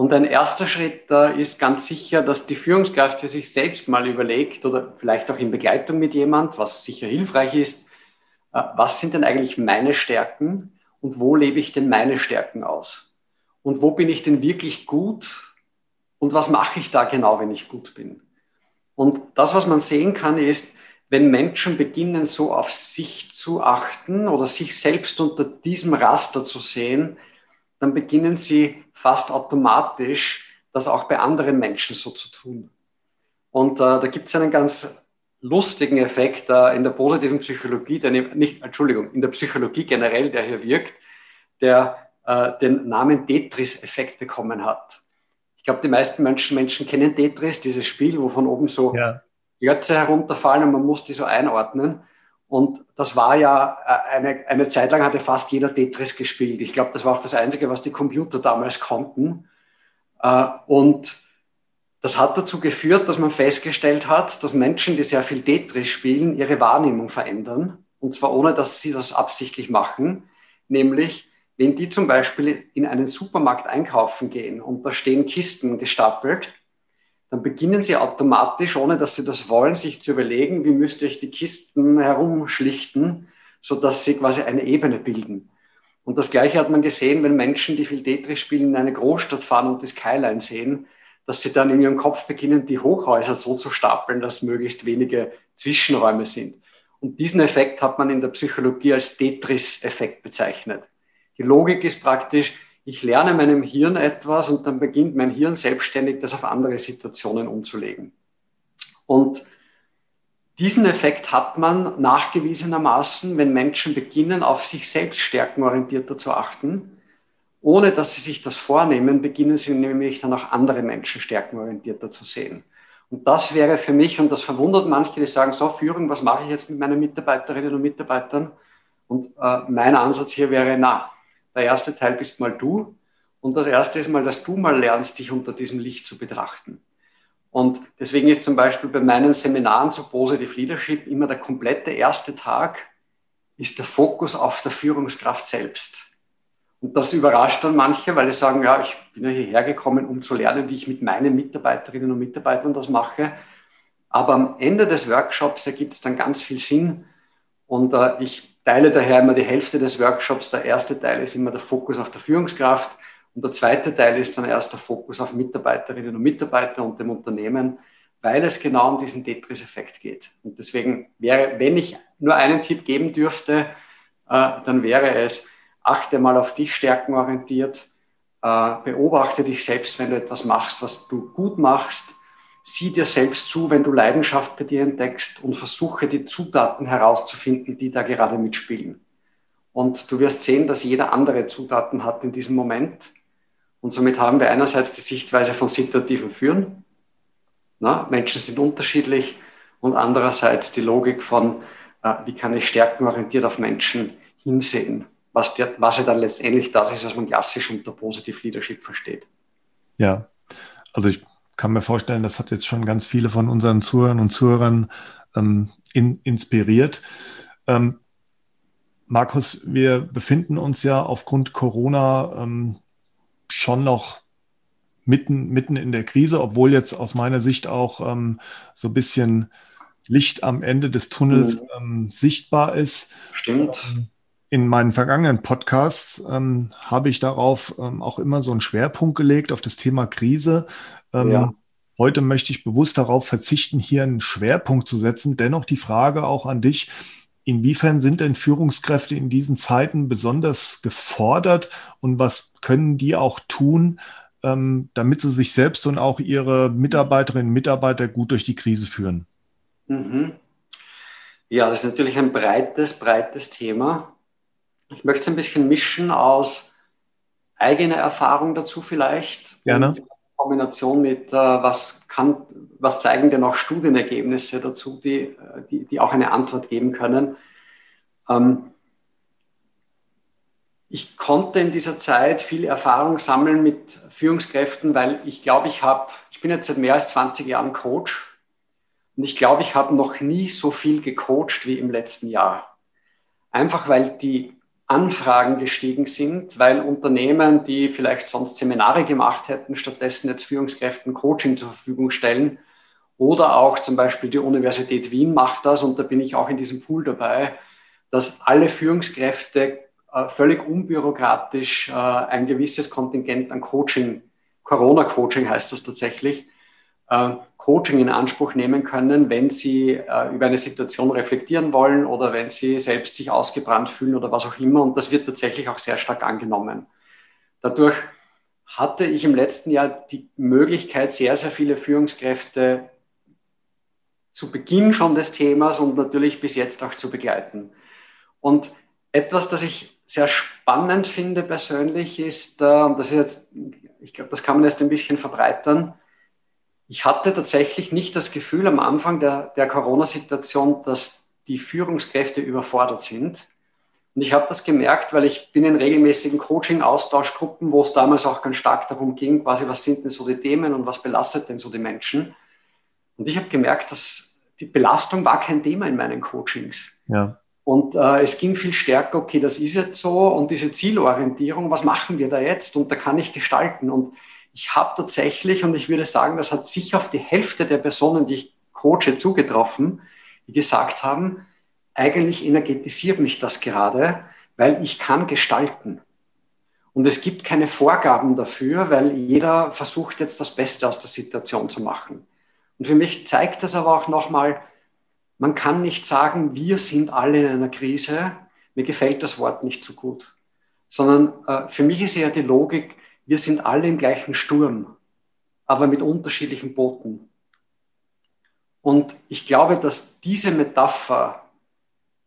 Und ein erster Schritt da ist ganz sicher, dass die Führungskraft für sich selbst mal überlegt oder vielleicht auch in Begleitung mit jemand, was sicher hilfreich ist, äh, was sind denn eigentlich meine Stärken und wo lebe ich denn meine Stärken aus? Und wo bin ich denn wirklich gut und was mache ich da genau, wenn ich gut bin? Und das, was man sehen kann, ist, wenn Menschen beginnen, so auf sich zu achten oder sich selbst unter diesem Raster zu sehen, dann beginnen sie fast automatisch, das auch bei anderen Menschen so zu tun. Und äh, da gibt es einen ganz lustigen Effekt äh, in der positiven Psychologie, der nicht, Entschuldigung, in der Psychologie generell, der hier wirkt, der äh, den Namen Tetris-Effekt bekommen hat. Ich glaube, die meisten Menschen, Menschen kennen Tetris, dieses Spiel, wo von oben so ja. Klötze herunterfallen und man muss die so einordnen. Und das war ja äh, eine, eine Zeit lang hatte fast jeder Tetris gespielt. Ich glaube, das war auch das Einzige, was die Computer damals konnten. Äh, und das hat dazu geführt, dass man festgestellt hat, dass Menschen, die sehr viel Tetris spielen, ihre Wahrnehmung verändern. Und zwar ohne, dass sie das absichtlich machen. Nämlich, wenn die zum Beispiel in einen Supermarkt einkaufen gehen und da stehen Kisten gestapelt, dann beginnen sie automatisch, ohne dass sie das wollen, sich zu überlegen, wie müsste ich die Kisten herumschlichten, sodass sie quasi eine Ebene bilden. Und das Gleiche hat man gesehen, wenn Menschen, die viel Tetris spielen, in eine Großstadt fahren und das Skyline sehen, dass sie dann in ihrem Kopf beginnen, die Hochhäuser so zu stapeln, dass möglichst wenige Zwischenräume sind. Und diesen Effekt hat man in der Psychologie als Tetris-Effekt bezeichnet. Die Logik ist praktisch, ich lerne meinem Hirn etwas und dann beginnt mein Hirn selbstständig, das auf andere Situationen umzulegen. Und diesen Effekt hat man nachgewiesenermaßen, wenn Menschen beginnen, auf sich selbst stärkenorientierter zu achten. Ohne dass sie sich das vornehmen, beginnen sie nämlich dann auch andere Menschen stärkenorientierter zu sehen. Und das wäre für mich, und das verwundert manche, die sagen, so Führung, was mache ich jetzt mit meinen Mitarbeiterinnen und Mitarbeitern? Und äh, mein Ansatz hier wäre, na, der erste Teil bist mal du. Und das erste ist mal, dass du mal lernst, dich unter diesem Licht zu betrachten. Und deswegen ist zum Beispiel bei meinen Seminaren zu Positive Leadership immer der komplette erste Tag ist der Fokus auf der Führungskraft selbst. Und das überrascht dann manche, weil sie sagen, ja, ich bin ja hierher gekommen, um zu lernen, wie ich mit meinen Mitarbeiterinnen und Mitarbeitern das mache. Aber am Ende des Workshops ergibt es dann ganz viel Sinn. Und äh, ich teile daher immer die Hälfte des Workshops. Der erste Teil ist immer der Fokus auf der Führungskraft und der zweite Teil ist dann erst der Fokus auf Mitarbeiterinnen und Mitarbeiter und dem Unternehmen, weil es genau um diesen Tetris-Effekt geht. Und deswegen wäre, wenn ich nur einen Tipp geben dürfte, äh, dann wäre es, achte mal auf dich stärkenorientiert, äh, beobachte dich selbst, wenn du etwas machst, was du gut machst, sieh dir selbst zu, wenn du Leidenschaft bei dir entdeckst und versuche die Zutaten herauszufinden, die da gerade mitspielen. Und du wirst sehen, dass jeder andere Zutaten hat in diesem Moment. Und somit haben wir einerseits die Sichtweise von situativen Führen. Na, Menschen sind unterschiedlich. Und andererseits die Logik von, äh, wie kann ich stärkenorientiert auf Menschen hinsehen, was, der, was ja dann letztendlich das ist, was man klassisch unter Positive Leadership versteht. Ja, also ich kann mir vorstellen, das hat jetzt schon ganz viele von unseren Zuhörern und Zuhörern ähm, in, inspiriert. Ähm, Markus, wir befinden uns ja aufgrund Corona ähm, schon noch mitten, mitten in der Krise, obwohl jetzt aus meiner Sicht auch ähm, so ein bisschen Licht am Ende des Tunnels mhm. ähm, sichtbar ist. Stimmt. Ähm, in meinen vergangenen Podcasts ähm, habe ich darauf ähm, auch immer so einen Schwerpunkt gelegt, auf das Thema Krise. Ähm, ja. Heute möchte ich bewusst darauf verzichten, hier einen Schwerpunkt zu setzen. Dennoch die Frage auch an dich. Inwiefern sind denn Führungskräfte in diesen Zeiten besonders gefordert und was können die auch tun, ähm, damit sie sich selbst und auch ihre Mitarbeiterinnen und Mitarbeiter gut durch die Krise führen? Mhm. Ja, das ist natürlich ein breites, breites Thema. Ich möchte es ein bisschen mischen aus eigener Erfahrung dazu vielleicht. Gerne. Kombination mit, äh, was, kann, was zeigen denn auch Studienergebnisse dazu, die, äh, die, die auch eine Antwort geben können. Ähm, ich konnte in dieser Zeit viel Erfahrung sammeln mit Führungskräften, weil ich glaube, ich habe, ich bin jetzt seit mehr als 20 Jahren Coach und ich glaube, ich habe noch nie so viel gecoacht wie im letzten Jahr. Einfach weil die Anfragen gestiegen sind, weil Unternehmen, die vielleicht sonst Seminare gemacht hätten, stattdessen jetzt Führungskräften Coaching zur Verfügung stellen. Oder auch zum Beispiel die Universität Wien macht das und da bin ich auch in diesem Pool dabei, dass alle Führungskräfte äh, völlig unbürokratisch äh, ein gewisses Kontingent an Coaching, Corona-Coaching heißt das tatsächlich, äh, Coaching in Anspruch nehmen können, wenn sie äh, über eine Situation reflektieren wollen oder wenn sie selbst sich ausgebrannt fühlen oder was auch immer. Und das wird tatsächlich auch sehr stark angenommen. Dadurch hatte ich im letzten Jahr die Möglichkeit, sehr, sehr viele Führungskräfte zu Beginn schon des Themas und natürlich bis jetzt auch zu begleiten. Und etwas, das ich sehr spannend finde persönlich, ist, äh, und das ist jetzt, ich glaube, das kann man jetzt ein bisschen verbreitern, ich hatte tatsächlich nicht das Gefühl am Anfang der, der Corona-Situation, dass die Führungskräfte überfordert sind. Und ich habe das gemerkt, weil ich bin in regelmäßigen Coaching-Austauschgruppen, wo es damals auch ganz stark darum ging, quasi, was sind denn so die Themen und was belastet denn so die Menschen. Und ich habe gemerkt, dass die Belastung war kein Thema in meinen Coachings. Ja. Und äh, es ging viel stärker, okay, das ist jetzt so und diese Zielorientierung, was machen wir da jetzt? Und da kann ich gestalten. Und ich habe tatsächlich, und ich würde sagen, das hat sicher auf die Hälfte der Personen, die ich coache, zugetroffen, die gesagt haben, eigentlich energetisiert mich das gerade, weil ich kann gestalten. Und es gibt keine Vorgaben dafür, weil jeder versucht jetzt das Beste aus der Situation zu machen. Und für mich zeigt das aber auch nochmal, man kann nicht sagen, wir sind alle in einer Krise. Mir gefällt das Wort nicht so gut. Sondern äh, für mich ist eher die Logik, wir sind alle im gleichen Sturm, aber mit unterschiedlichen Booten. Und ich glaube, dass diese Metapher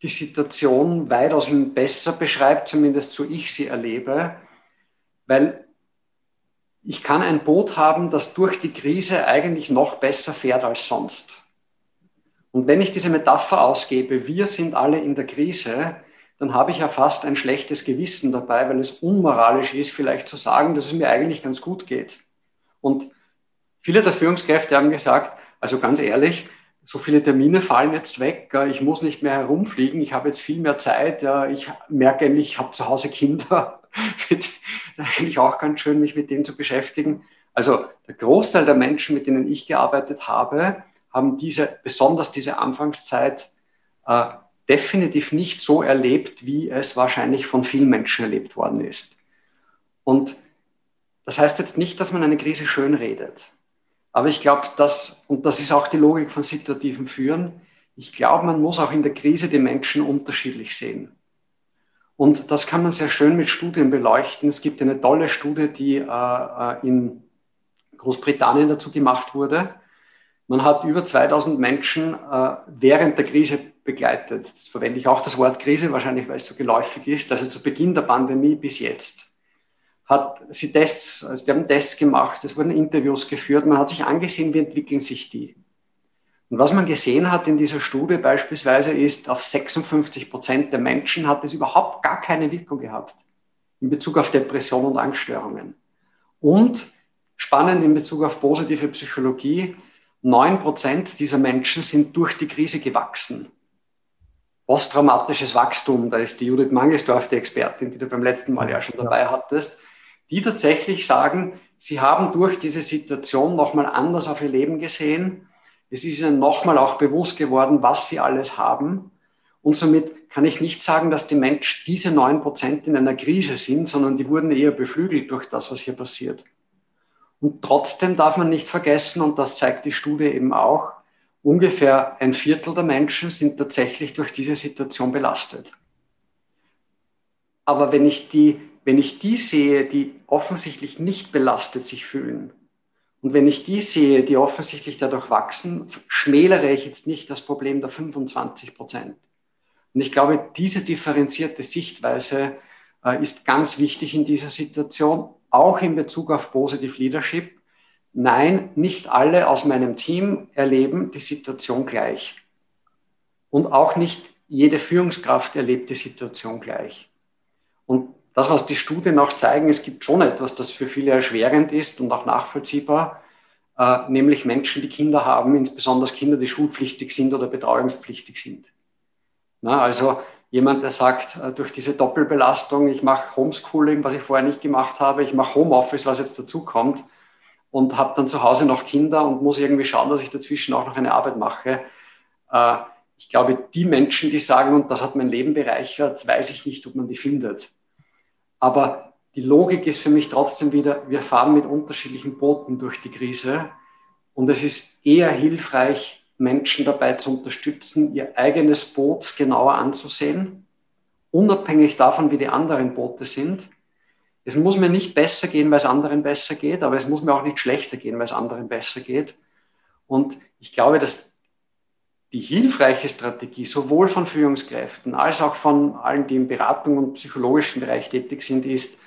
die Situation weitaus besser beschreibt, zumindest so ich sie erlebe, weil ich kann ein Boot haben, das durch die Krise eigentlich noch besser fährt als sonst. Und wenn ich diese Metapher ausgebe, wir sind alle in der Krise, dann habe ich ja fast ein schlechtes Gewissen dabei, weil es unmoralisch ist, vielleicht zu sagen, dass es mir eigentlich ganz gut geht. Und viele der Führungskräfte haben gesagt, also ganz ehrlich, so viele Termine fallen jetzt weg, ich muss nicht mehr herumfliegen, ich habe jetzt viel mehr Zeit, ich merke eigentlich, ich habe zu Hause Kinder, <laughs> eigentlich auch ganz schön, mich mit denen zu beschäftigen. Also der Großteil der Menschen, mit denen ich gearbeitet habe, haben diese, besonders diese Anfangszeit äh, definitiv nicht so erlebt, wie es wahrscheinlich von vielen Menschen erlebt worden ist. Und das heißt jetzt nicht, dass man eine Krise schön redet. Aber ich glaube, dass, und das ist auch die Logik von situativen Führen, ich glaube, man muss auch in der Krise die Menschen unterschiedlich sehen. Und das kann man sehr schön mit Studien beleuchten. Es gibt eine tolle Studie, die äh, äh in Großbritannien dazu gemacht wurde. Man hat über 2000 Menschen äh, während der Krise begleitet. Jetzt verwende ich auch das Wort Krise, wahrscheinlich weil es so geläufig ist. Also zu Beginn der Pandemie bis jetzt hat sie Tests, also die haben Tests gemacht, es wurden Interviews geführt, man hat sich angesehen, wie entwickeln sich die. Und was man gesehen hat in dieser Studie beispielsweise ist, auf 56 Prozent der Menschen hat es überhaupt gar keine Wirkung gehabt in Bezug auf Depression und Angststörungen. Und spannend in Bezug auf positive Psychologie, 9% dieser Menschen sind durch die Krise gewachsen. Posttraumatisches Wachstum, da ist die Judith Mangelsdorf die Expertin, die du beim letzten Mal ja schon dabei hattest, die tatsächlich sagen, sie haben durch diese Situation nochmal anders auf ihr Leben gesehen. Es ist ihnen nochmal auch bewusst geworden, was sie alles haben. Und somit kann ich nicht sagen, dass die Menschen diese 9% in einer Krise sind, sondern die wurden eher beflügelt durch das, was hier passiert. Und trotzdem darf man nicht vergessen, und das zeigt die Studie eben auch, ungefähr ein Viertel der Menschen sind tatsächlich durch diese Situation belastet. Aber wenn ich die, wenn ich die sehe, die offensichtlich nicht belastet sich fühlen, und wenn ich die sehe, die offensichtlich dadurch wachsen, schmälere ich jetzt nicht das Problem der 25 Prozent. Und ich glaube, diese differenzierte Sichtweise äh, ist ganz wichtig in dieser Situation auch in Bezug auf Positive Leadership. Nein, nicht alle aus meinem Team erleben die Situation gleich. Und auch nicht jede Führungskraft erlebt die Situation gleich. Und das, was die Studien auch zeigen, es gibt schon etwas, das für viele erschwerend ist und auch nachvollziehbar, äh, nämlich Menschen, die Kinder haben, insbesondere Kinder, die schulpflichtig sind oder betreuungspflichtig sind. Na, also jemand, der sagt, äh, durch diese Doppelbelastung, ich mache Homeschooling, was ich vorher nicht gemacht habe, ich mache Homeoffice, was jetzt dazu kommt und habe dann zu Hause noch Kinder und muss irgendwie schauen, dass ich dazwischen auch noch eine Arbeit mache. Äh, ich glaube, die Menschen, die sagen, und das hat mein Leben bereichert, weiß ich nicht, ob man die findet. Aber die Logik ist für mich trotzdem wieder, wir fahren mit unterschiedlichen Booten durch die Krise und es ist eher hilfreich, Menschen dabei zu unterstützen, ihr eigenes Boot genauer anzusehen, unabhängig davon, wie die anderen Boote sind. Es muss mir nicht besser gehen, weil es anderen besser geht, aber es muss mir auch nicht schlechter gehen, weil es anderen besser geht. Und ich glaube, dass die hilfreiche Strategie sowohl von Führungskräften als auch von allen, die im Beratung und psychologischen Bereich tätig sind, ist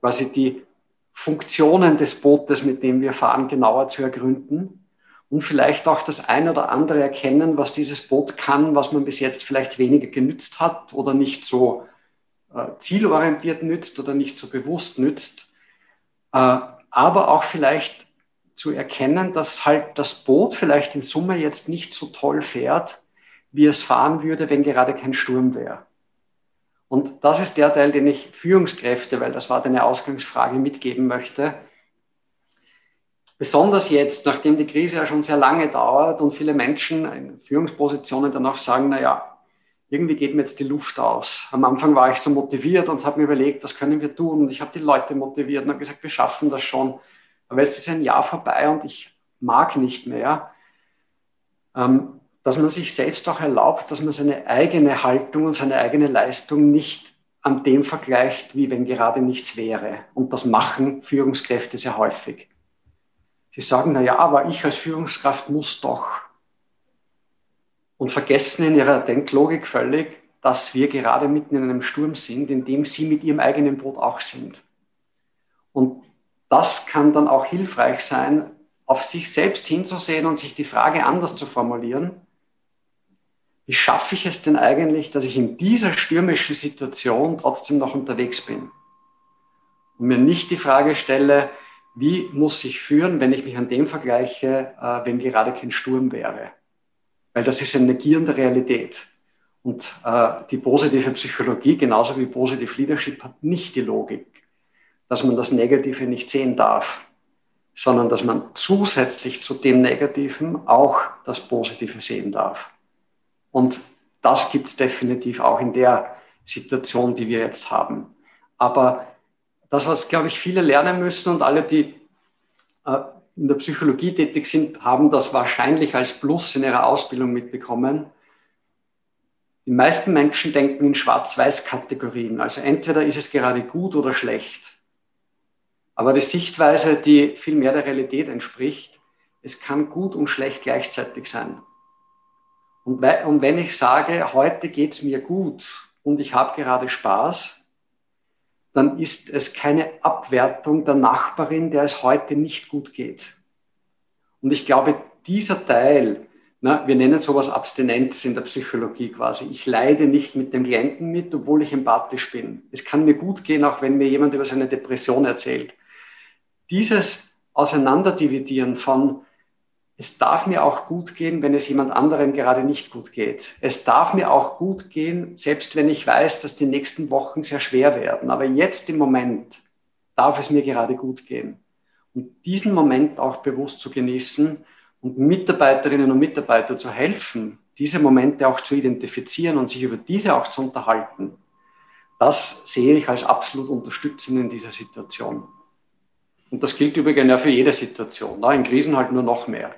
quasi die Funktionen des Bootes, mit dem wir fahren, genauer zu ergründen und vielleicht auch das eine oder andere erkennen, was dieses Boot kann, was man bis jetzt vielleicht weniger genützt hat oder nicht so äh, zielorientiert nützt oder nicht so bewusst nützt. Äh, aber auch vielleicht zu erkennen, dass halt das Boot vielleicht in Summe jetzt nicht so toll fährt, wie es fahren würde, wenn gerade kein Sturm wäre. Und das ist der Teil, den ich Führungskräfte, weil das war deine Ausgangsfrage, mitgeben möchte besonders jetzt, nachdem die Krise ja schon sehr lange dauert und viele Menschen in Führungspositionen danach sagen, naja, irgendwie geht mir jetzt die Luft aus. Am Anfang war ich so motiviert und habe mir überlegt, was können wir tun? Und ich habe die Leute motiviert und habe gesagt, wir schaffen das schon. Aber jetzt ist ein Jahr vorbei und ich mag nicht mehr. Ähm, dass man sich selbst auch erlaubt, dass man seine eigene Haltung und seine eigene Leistung nicht an dem vergleicht, wie wenn gerade nichts wäre. Und das machen Führungskräfte sehr häufig. Sie sagen, na ja, aber ich als Führungskraft muss doch. Und vergessen in ihrer Denklogik völlig, dass wir gerade mitten in einem Sturm sind, in dem sie mit ihrem eigenen Boot auch sind. Und das kann dann auch hilfreich sein, auf sich selbst hinzusehen und sich die Frage anders zu formulieren wie schaffe ich es denn eigentlich, dass ich in dieser stürmischen Situation trotzdem noch unterwegs bin? Und mir nicht die Frage stelle, wie muss ich führen, wenn ich mich an dem vergleiche, äh, wenn gerade kein Sturm wäre? Weil das ist eine negierende Realität. Und äh, die positive Psychologie, genauso wie Positive Leadership, hat nicht die Logik, dass man das Negative nicht sehen darf, sondern dass man zusätzlich zu dem Negativen auch das Positive sehen darf. Und das gibt es definitiv auch in der Situation, die wir jetzt haben. Aber das, was, glaube ich, viele lernen müssen und alle, die äh, in der Psychologie tätig sind, haben das wahrscheinlich als Plus in ihrer Ausbildung mitbekommen. Die meisten Menschen denken in Schwarz-Weiß-Kategorien. Also entweder ist es gerade gut oder schlecht. Aber die Sichtweise, die viel mehr der Realität entspricht, es kann gut und schlecht gleichzeitig sein. Und, und wenn ich sage, heute geht es mir gut und ich habe gerade Spaß, dann ist es keine Abwertung der Nachbarin, der es heute nicht gut geht. Und ich glaube, dieser Teil, na, wir nennen sowas Abstinenz in der Psychologie quasi. Ich leide nicht mit dem Klienten mit, obwohl ich empathisch bin. Es kann mir gut gehen, auch wenn mir jemand über seine Depression erzählt. Dieses Auseinanderdividieren von, es darf mir auch gut gehen, wenn es jemand anderem gerade nicht gut geht. Es darf mir auch gut gehen, selbst wenn ich weiß, dass die nächsten Wochen sehr schwer werden. Aber jetzt im Moment darf es mir gerade gut gehen. Und diesen Moment auch bewusst zu genießen und Mitarbeiterinnen und Mitarbeitern zu helfen, diese Momente auch zu identifizieren und sich über diese auch zu unterhalten, das sehe ich als absolut unterstützend in dieser Situation. Und das gilt übrigens ja für jede Situation, in Krisen halt nur noch mehr.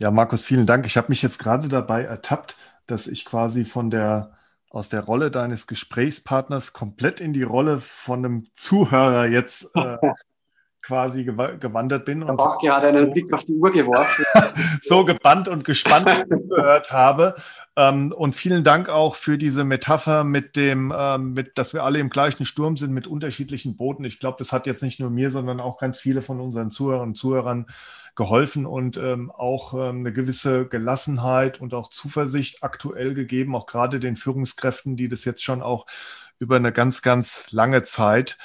Ja, Markus, vielen Dank. Ich habe mich jetzt gerade dabei ertappt, dass ich quasi von der aus der Rolle deines Gesprächspartners komplett in die Rolle von einem Zuhörer jetzt äh, <laughs> quasi gew gewandert bin. Ich habe auch gerade einen Blick auf die Uhr geworfen. <laughs> so gebannt und gespannt <laughs> gehört habe. Ähm, und vielen Dank auch für diese Metapher mit dem, ähm, mit, dass wir alle im gleichen Sturm sind mit unterschiedlichen Booten. Ich glaube, das hat jetzt nicht nur mir, sondern auch ganz viele von unseren Zuhörern und Zuhörern geholfen und ähm, auch eine gewisse Gelassenheit und auch Zuversicht aktuell gegeben, auch gerade den Führungskräften, die das jetzt schon auch über eine ganz, ganz lange Zeit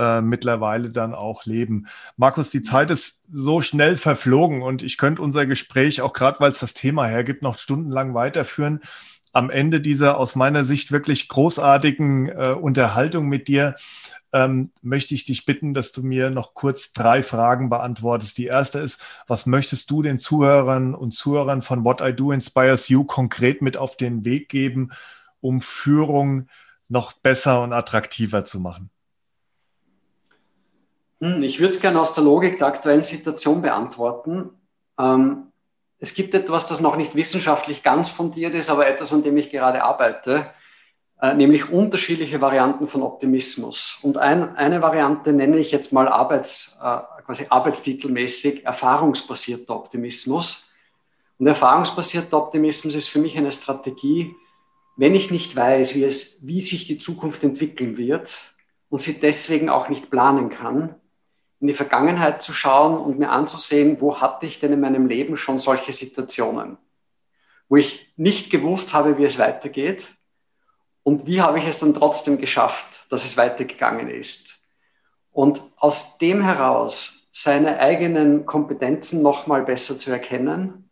äh, mittlerweile dann auch leben. Markus, die Zeit ist so schnell verflogen und ich könnte unser Gespräch, auch gerade weil es das Thema hergibt, noch stundenlang weiterführen. Am Ende dieser aus meiner Sicht wirklich großartigen äh, Unterhaltung mit dir ähm, möchte ich dich bitten, dass du mir noch kurz drei Fragen beantwortest. Die erste ist, was möchtest du den Zuhörern und Zuhörern von What I Do Inspires You konkret mit auf den Weg geben, um Führung noch besser und attraktiver zu machen? Hm, ich würde es gerne aus der Logik der aktuellen Situation beantworten. Ähm, es gibt etwas, das noch nicht wissenschaftlich ganz fundiert ist, aber etwas, an dem ich gerade arbeite. Äh, nämlich unterschiedliche Varianten von Optimismus. Und ein, eine Variante nenne ich jetzt mal Arbeits, äh, quasi arbeitstitelmäßig erfahrungsbasierter Optimismus. Und erfahrungsbasierter Optimismus ist für mich eine Strategie, wenn ich nicht weiß, wie, es, wie sich die Zukunft entwickeln wird und sie deswegen auch nicht planen kann, in die Vergangenheit zu schauen und mir anzusehen, wo hatte ich denn in meinem Leben schon solche Situationen, wo ich nicht gewusst habe, wie es weitergeht und wie habe ich es dann trotzdem geschafft, dass es weitergegangen ist. Und aus dem heraus seine eigenen Kompetenzen nochmal besser zu erkennen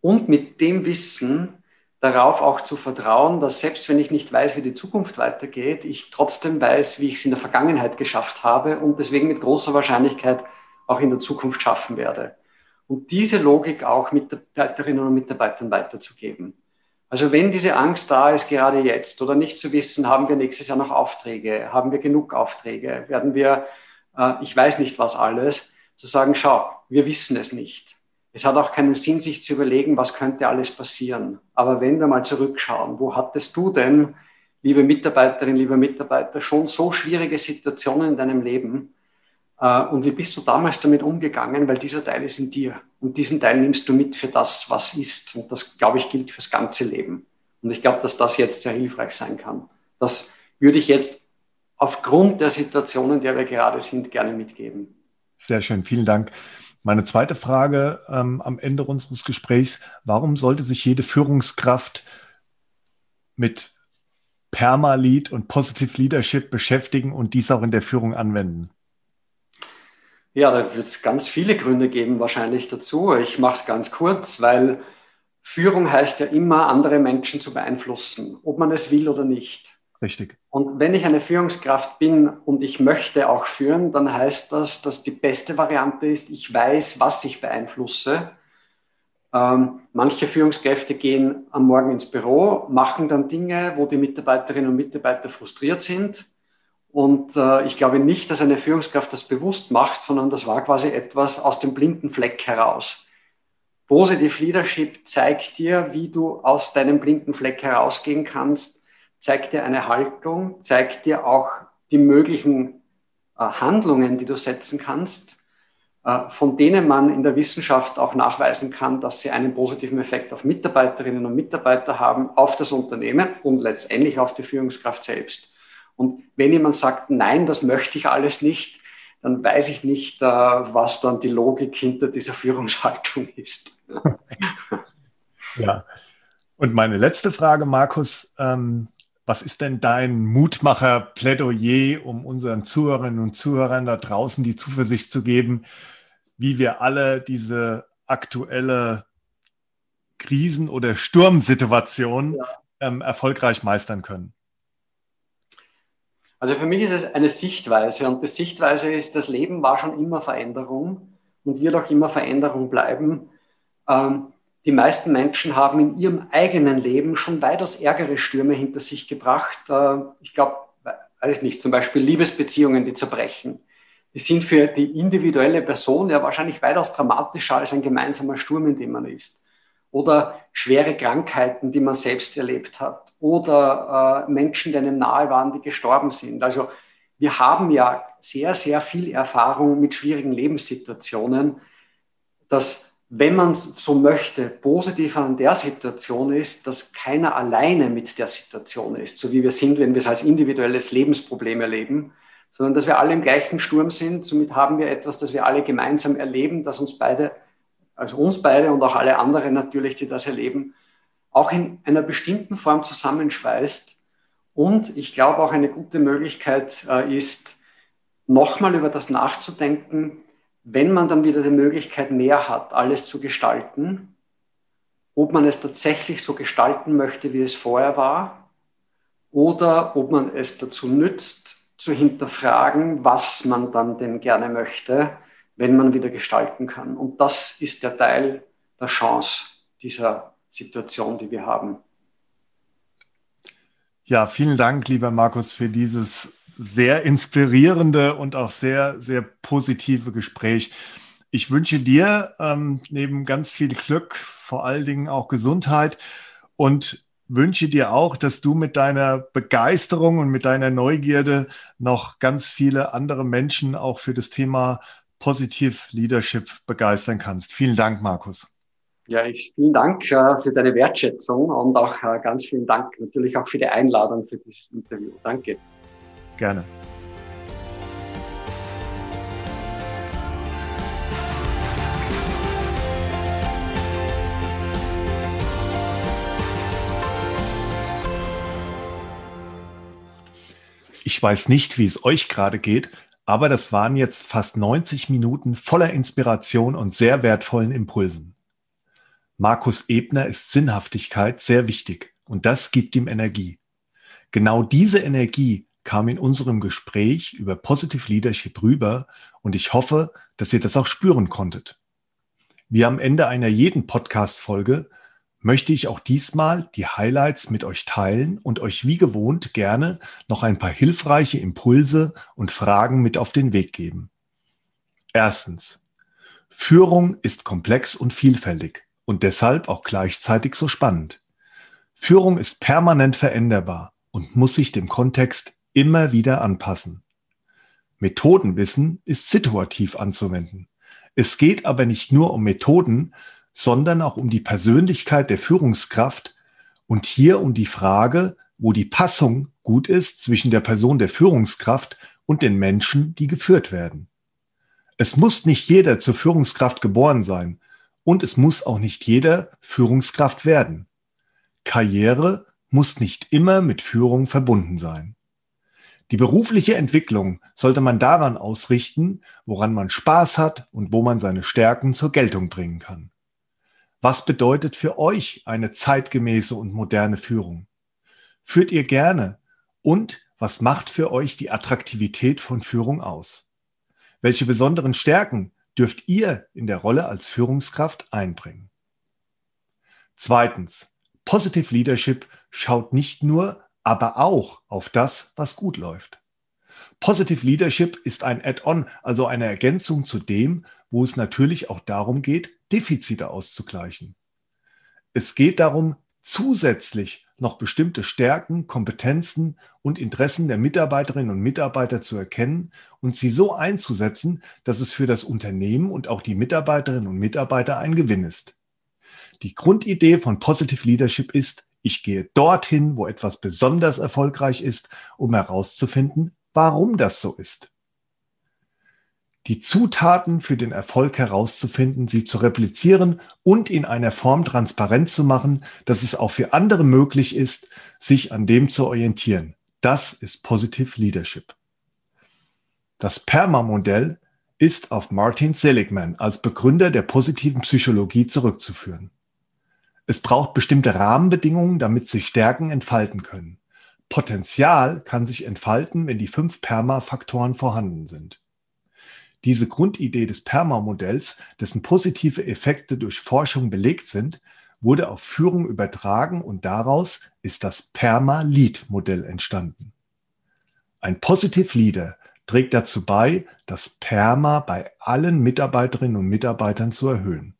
und mit dem Wissen darauf auch zu vertrauen, dass selbst wenn ich nicht weiß, wie die Zukunft weitergeht, ich trotzdem weiß, wie ich es in der Vergangenheit geschafft habe und deswegen mit großer Wahrscheinlichkeit auch in der Zukunft schaffen werde. Und diese Logik auch Mitarbeiterinnen und Mitarbeitern weiterzugeben. Also wenn diese Angst da ist, gerade jetzt, oder nicht zu wissen, haben wir nächstes Jahr noch Aufträge, haben wir genug Aufträge, werden wir, äh, ich weiß nicht was alles, zu sagen, schau, wir wissen es nicht. Es hat auch keinen Sinn, sich zu überlegen, was könnte alles passieren. Aber wenn wir mal zurückschauen, wo hattest du denn, liebe Mitarbeiterin, lieber Mitarbeiter, schon so schwierige Situationen in deinem Leben? Äh, und wie bist du damals damit umgegangen? Weil dieser Teil ist in dir. Und diesen Teil nimmst du mit für das, was ist. Und das, glaube ich, gilt fürs ganze Leben. Und ich glaube, dass das jetzt sehr hilfreich sein kann. Das würde ich jetzt aufgrund der Situation, in der wir gerade sind, gerne mitgeben. Sehr schön, vielen Dank. Meine zweite Frage ähm, am Ende unseres Gesprächs, warum sollte sich jede Führungskraft mit Permalead und Positive Leadership beschäftigen und dies auch in der Führung anwenden? Ja, da wird es ganz viele Gründe geben wahrscheinlich dazu. Ich mache es ganz kurz, weil Führung heißt ja immer, andere Menschen zu beeinflussen, ob man es will oder nicht. Richtig. Und wenn ich eine Führungskraft bin und ich möchte auch führen, dann heißt das, dass die beste Variante ist, ich weiß, was ich beeinflusse. Ähm, manche Führungskräfte gehen am Morgen ins Büro, machen dann Dinge, wo die Mitarbeiterinnen und Mitarbeiter frustriert sind. Und äh, ich glaube nicht, dass eine Führungskraft das bewusst macht, sondern das war quasi etwas aus dem blinden Fleck heraus. Positive Leadership zeigt dir, wie du aus deinem blinden Fleck herausgehen kannst zeigt dir eine Haltung, zeigt dir auch die möglichen äh, Handlungen, die du setzen kannst, äh, von denen man in der Wissenschaft auch nachweisen kann, dass sie einen positiven Effekt auf Mitarbeiterinnen und Mitarbeiter haben, auf das Unternehmen und letztendlich auf die Führungskraft selbst. Und wenn jemand sagt, nein, das möchte ich alles nicht, dann weiß ich nicht, äh, was dann die Logik hinter dieser Führungshaltung ist. <laughs> ja. Und meine letzte Frage, Markus, ähm, was ist denn dein Mutmacher-Plädoyer, um unseren Zuhörerinnen und Zuhörern da draußen die Zuversicht zu geben, wie wir alle diese aktuelle Krisen- oder Sturmsituation ja. ähm, erfolgreich meistern können? Also für mich ist es eine Sichtweise und die Sichtweise ist, das Leben war schon immer Veränderung und wird auch immer Veränderung bleiben. Ähm, die meisten Menschen haben in ihrem eigenen Leben schon weitaus ärgere Stürme hinter sich gebracht. Äh, ich glaube, weiß nicht, zum Beispiel Liebesbeziehungen, die zerbrechen. Die sind für die individuelle Person ja wahrscheinlich weitaus dramatischer als ein gemeinsamer Sturm, in dem man ist. Oder schwere Krankheiten, die man selbst erlebt hat. Oder äh, Menschen, die einem nahe waren, die gestorben sind. Also wir haben ja sehr, sehr viel Erfahrung mit schwierigen Lebenssituationen, dass wenn man so möchte, positiv an der Situation ist, dass keiner alleine mit der Situation ist, so wie wir sind, wenn wir es als individuelles Lebensproblem erleben, sondern dass wir alle im gleichen Sturm sind. Somit haben wir etwas, das wir alle gemeinsam erleben, das uns beide, also uns beide und auch alle anderen natürlich, die das erleben, auch in einer bestimmten Form zusammenschweißt. Und ich glaube auch eine gute Möglichkeit äh, ist, nochmal über das nachzudenken, wenn man dann wieder die Möglichkeit mehr hat, alles zu gestalten, ob man es tatsächlich so gestalten möchte, wie es vorher war, oder ob man es dazu nützt, zu hinterfragen, was man dann denn gerne möchte, wenn man wieder gestalten kann. Und das ist der Teil der Chance dieser Situation, die wir haben. Ja, vielen Dank, lieber Markus, für dieses sehr inspirierende und auch sehr, sehr positive Gespräch. Ich wünsche dir ähm, neben ganz viel Glück, vor allen Dingen auch Gesundheit und wünsche dir auch, dass du mit deiner Begeisterung und mit deiner Neugierde noch ganz viele andere Menschen auch für das Thema Positive Leadership begeistern kannst. Vielen Dank, Markus. Ja, ich, vielen Dank äh, für deine Wertschätzung und auch äh, ganz vielen Dank natürlich auch für die Einladung für dieses Interview. Danke. Gerne. Ich weiß nicht, wie es euch gerade geht, aber das waren jetzt fast 90 Minuten voller Inspiration und sehr wertvollen Impulsen. Markus Ebner ist Sinnhaftigkeit sehr wichtig und das gibt ihm Energie. Genau diese Energie kam in unserem Gespräch über Positive Leadership rüber und ich hoffe, dass ihr das auch spüren konntet. Wie am Ende einer jeden Podcast-Folge möchte ich auch diesmal die Highlights mit euch teilen und euch wie gewohnt gerne noch ein paar hilfreiche Impulse und Fragen mit auf den Weg geben. Erstens. Führung ist komplex und vielfältig und deshalb auch gleichzeitig so spannend. Führung ist permanent veränderbar und muss sich dem Kontext immer wieder anpassen. Methodenwissen ist situativ anzuwenden. Es geht aber nicht nur um Methoden, sondern auch um die Persönlichkeit der Führungskraft und hier um die Frage, wo die Passung gut ist zwischen der Person der Führungskraft und den Menschen, die geführt werden. Es muss nicht jeder zur Führungskraft geboren sein und es muss auch nicht jeder Führungskraft werden. Karriere muss nicht immer mit Führung verbunden sein. Die berufliche Entwicklung sollte man daran ausrichten, woran man Spaß hat und wo man seine Stärken zur Geltung bringen kann. Was bedeutet für euch eine zeitgemäße und moderne Führung? Führt ihr gerne? Und was macht für euch die Attraktivität von Führung aus? Welche besonderen Stärken dürft ihr in der Rolle als Führungskraft einbringen? Zweitens, Positive Leadership schaut nicht nur, aber auch auf das, was gut läuft. Positive Leadership ist ein Add-on, also eine Ergänzung zu dem, wo es natürlich auch darum geht, Defizite auszugleichen. Es geht darum, zusätzlich noch bestimmte Stärken, Kompetenzen und Interessen der Mitarbeiterinnen und Mitarbeiter zu erkennen und sie so einzusetzen, dass es für das Unternehmen und auch die Mitarbeiterinnen und Mitarbeiter ein Gewinn ist. Die Grundidee von Positive Leadership ist, ich gehe dorthin, wo etwas besonders erfolgreich ist, um herauszufinden, warum das so ist die Zutaten für den Erfolg herauszufinden, sie zu replizieren und in einer Form transparent zu machen, dass es auch für andere möglich ist, sich an dem zu orientieren. Das ist Positive Leadership. Das PERMA-Modell ist auf Martin Seligman als Begründer der positiven Psychologie zurückzuführen. Es braucht bestimmte Rahmenbedingungen, damit sich Stärken entfalten können. Potenzial kann sich entfalten, wenn die fünf PERMA-Faktoren vorhanden sind. Diese Grundidee des PERMA-Modells, dessen positive Effekte durch Forschung belegt sind, wurde auf Führung übertragen und daraus ist das PERMA-Lead-Modell entstanden. Ein Positive Leader trägt dazu bei, das PERMA bei allen Mitarbeiterinnen und Mitarbeitern zu erhöhen.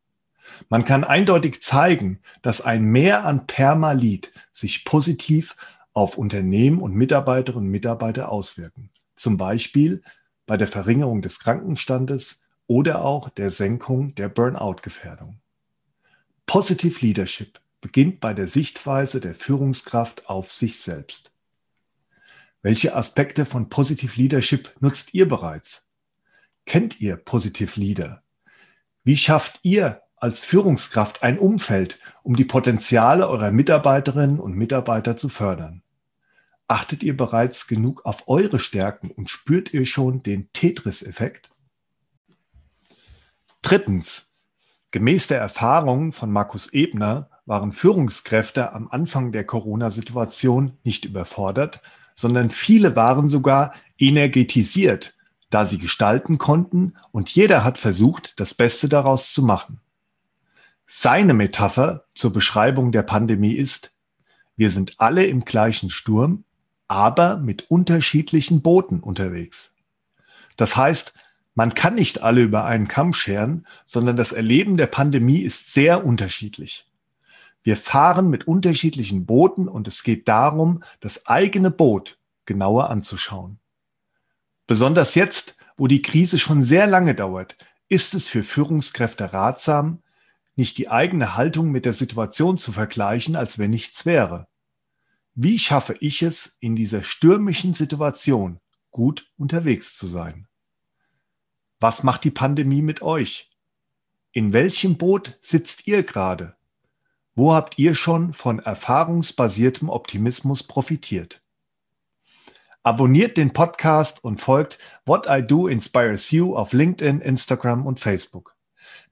Man kann eindeutig zeigen, dass ein Mehr an PERMA-Lead sich positiv auf Unternehmen und Mitarbeiterinnen und Mitarbeiter auswirken. Zum Beispiel bei der Verringerung des Krankenstandes oder auch der Senkung der Burnout-Gefährdung. Positive Leadership beginnt bei der Sichtweise der Führungskraft auf sich selbst. Welche Aspekte von Positive Leadership nutzt ihr bereits? Kennt ihr Positive Leader? Wie schafft ihr als Führungskraft ein Umfeld, um die Potenziale eurer Mitarbeiterinnen und Mitarbeiter zu fördern? Achtet ihr bereits genug auf eure Stärken und spürt ihr schon den Tetris-Effekt? Drittens. Gemäß der Erfahrungen von Markus Ebner waren Führungskräfte am Anfang der Corona-Situation nicht überfordert, sondern viele waren sogar energetisiert, da sie gestalten konnten und jeder hat versucht, das Beste daraus zu machen. Seine Metapher zur Beschreibung der Pandemie ist, wir sind alle im gleichen Sturm, aber mit unterschiedlichen Booten unterwegs. Das heißt, man kann nicht alle über einen Kamm scheren, sondern das Erleben der Pandemie ist sehr unterschiedlich. Wir fahren mit unterschiedlichen Booten und es geht darum, das eigene Boot genauer anzuschauen. Besonders jetzt, wo die Krise schon sehr lange dauert, ist es für Führungskräfte ratsam, nicht die eigene Haltung mit der Situation zu vergleichen, als wenn nichts wäre. Wie schaffe ich es, in dieser stürmischen Situation gut unterwegs zu sein? Was macht die Pandemie mit euch? In welchem Boot sitzt ihr gerade? Wo habt ihr schon von erfahrungsbasiertem Optimismus profitiert? Abonniert den Podcast und folgt What I Do Inspires You auf LinkedIn, Instagram und Facebook.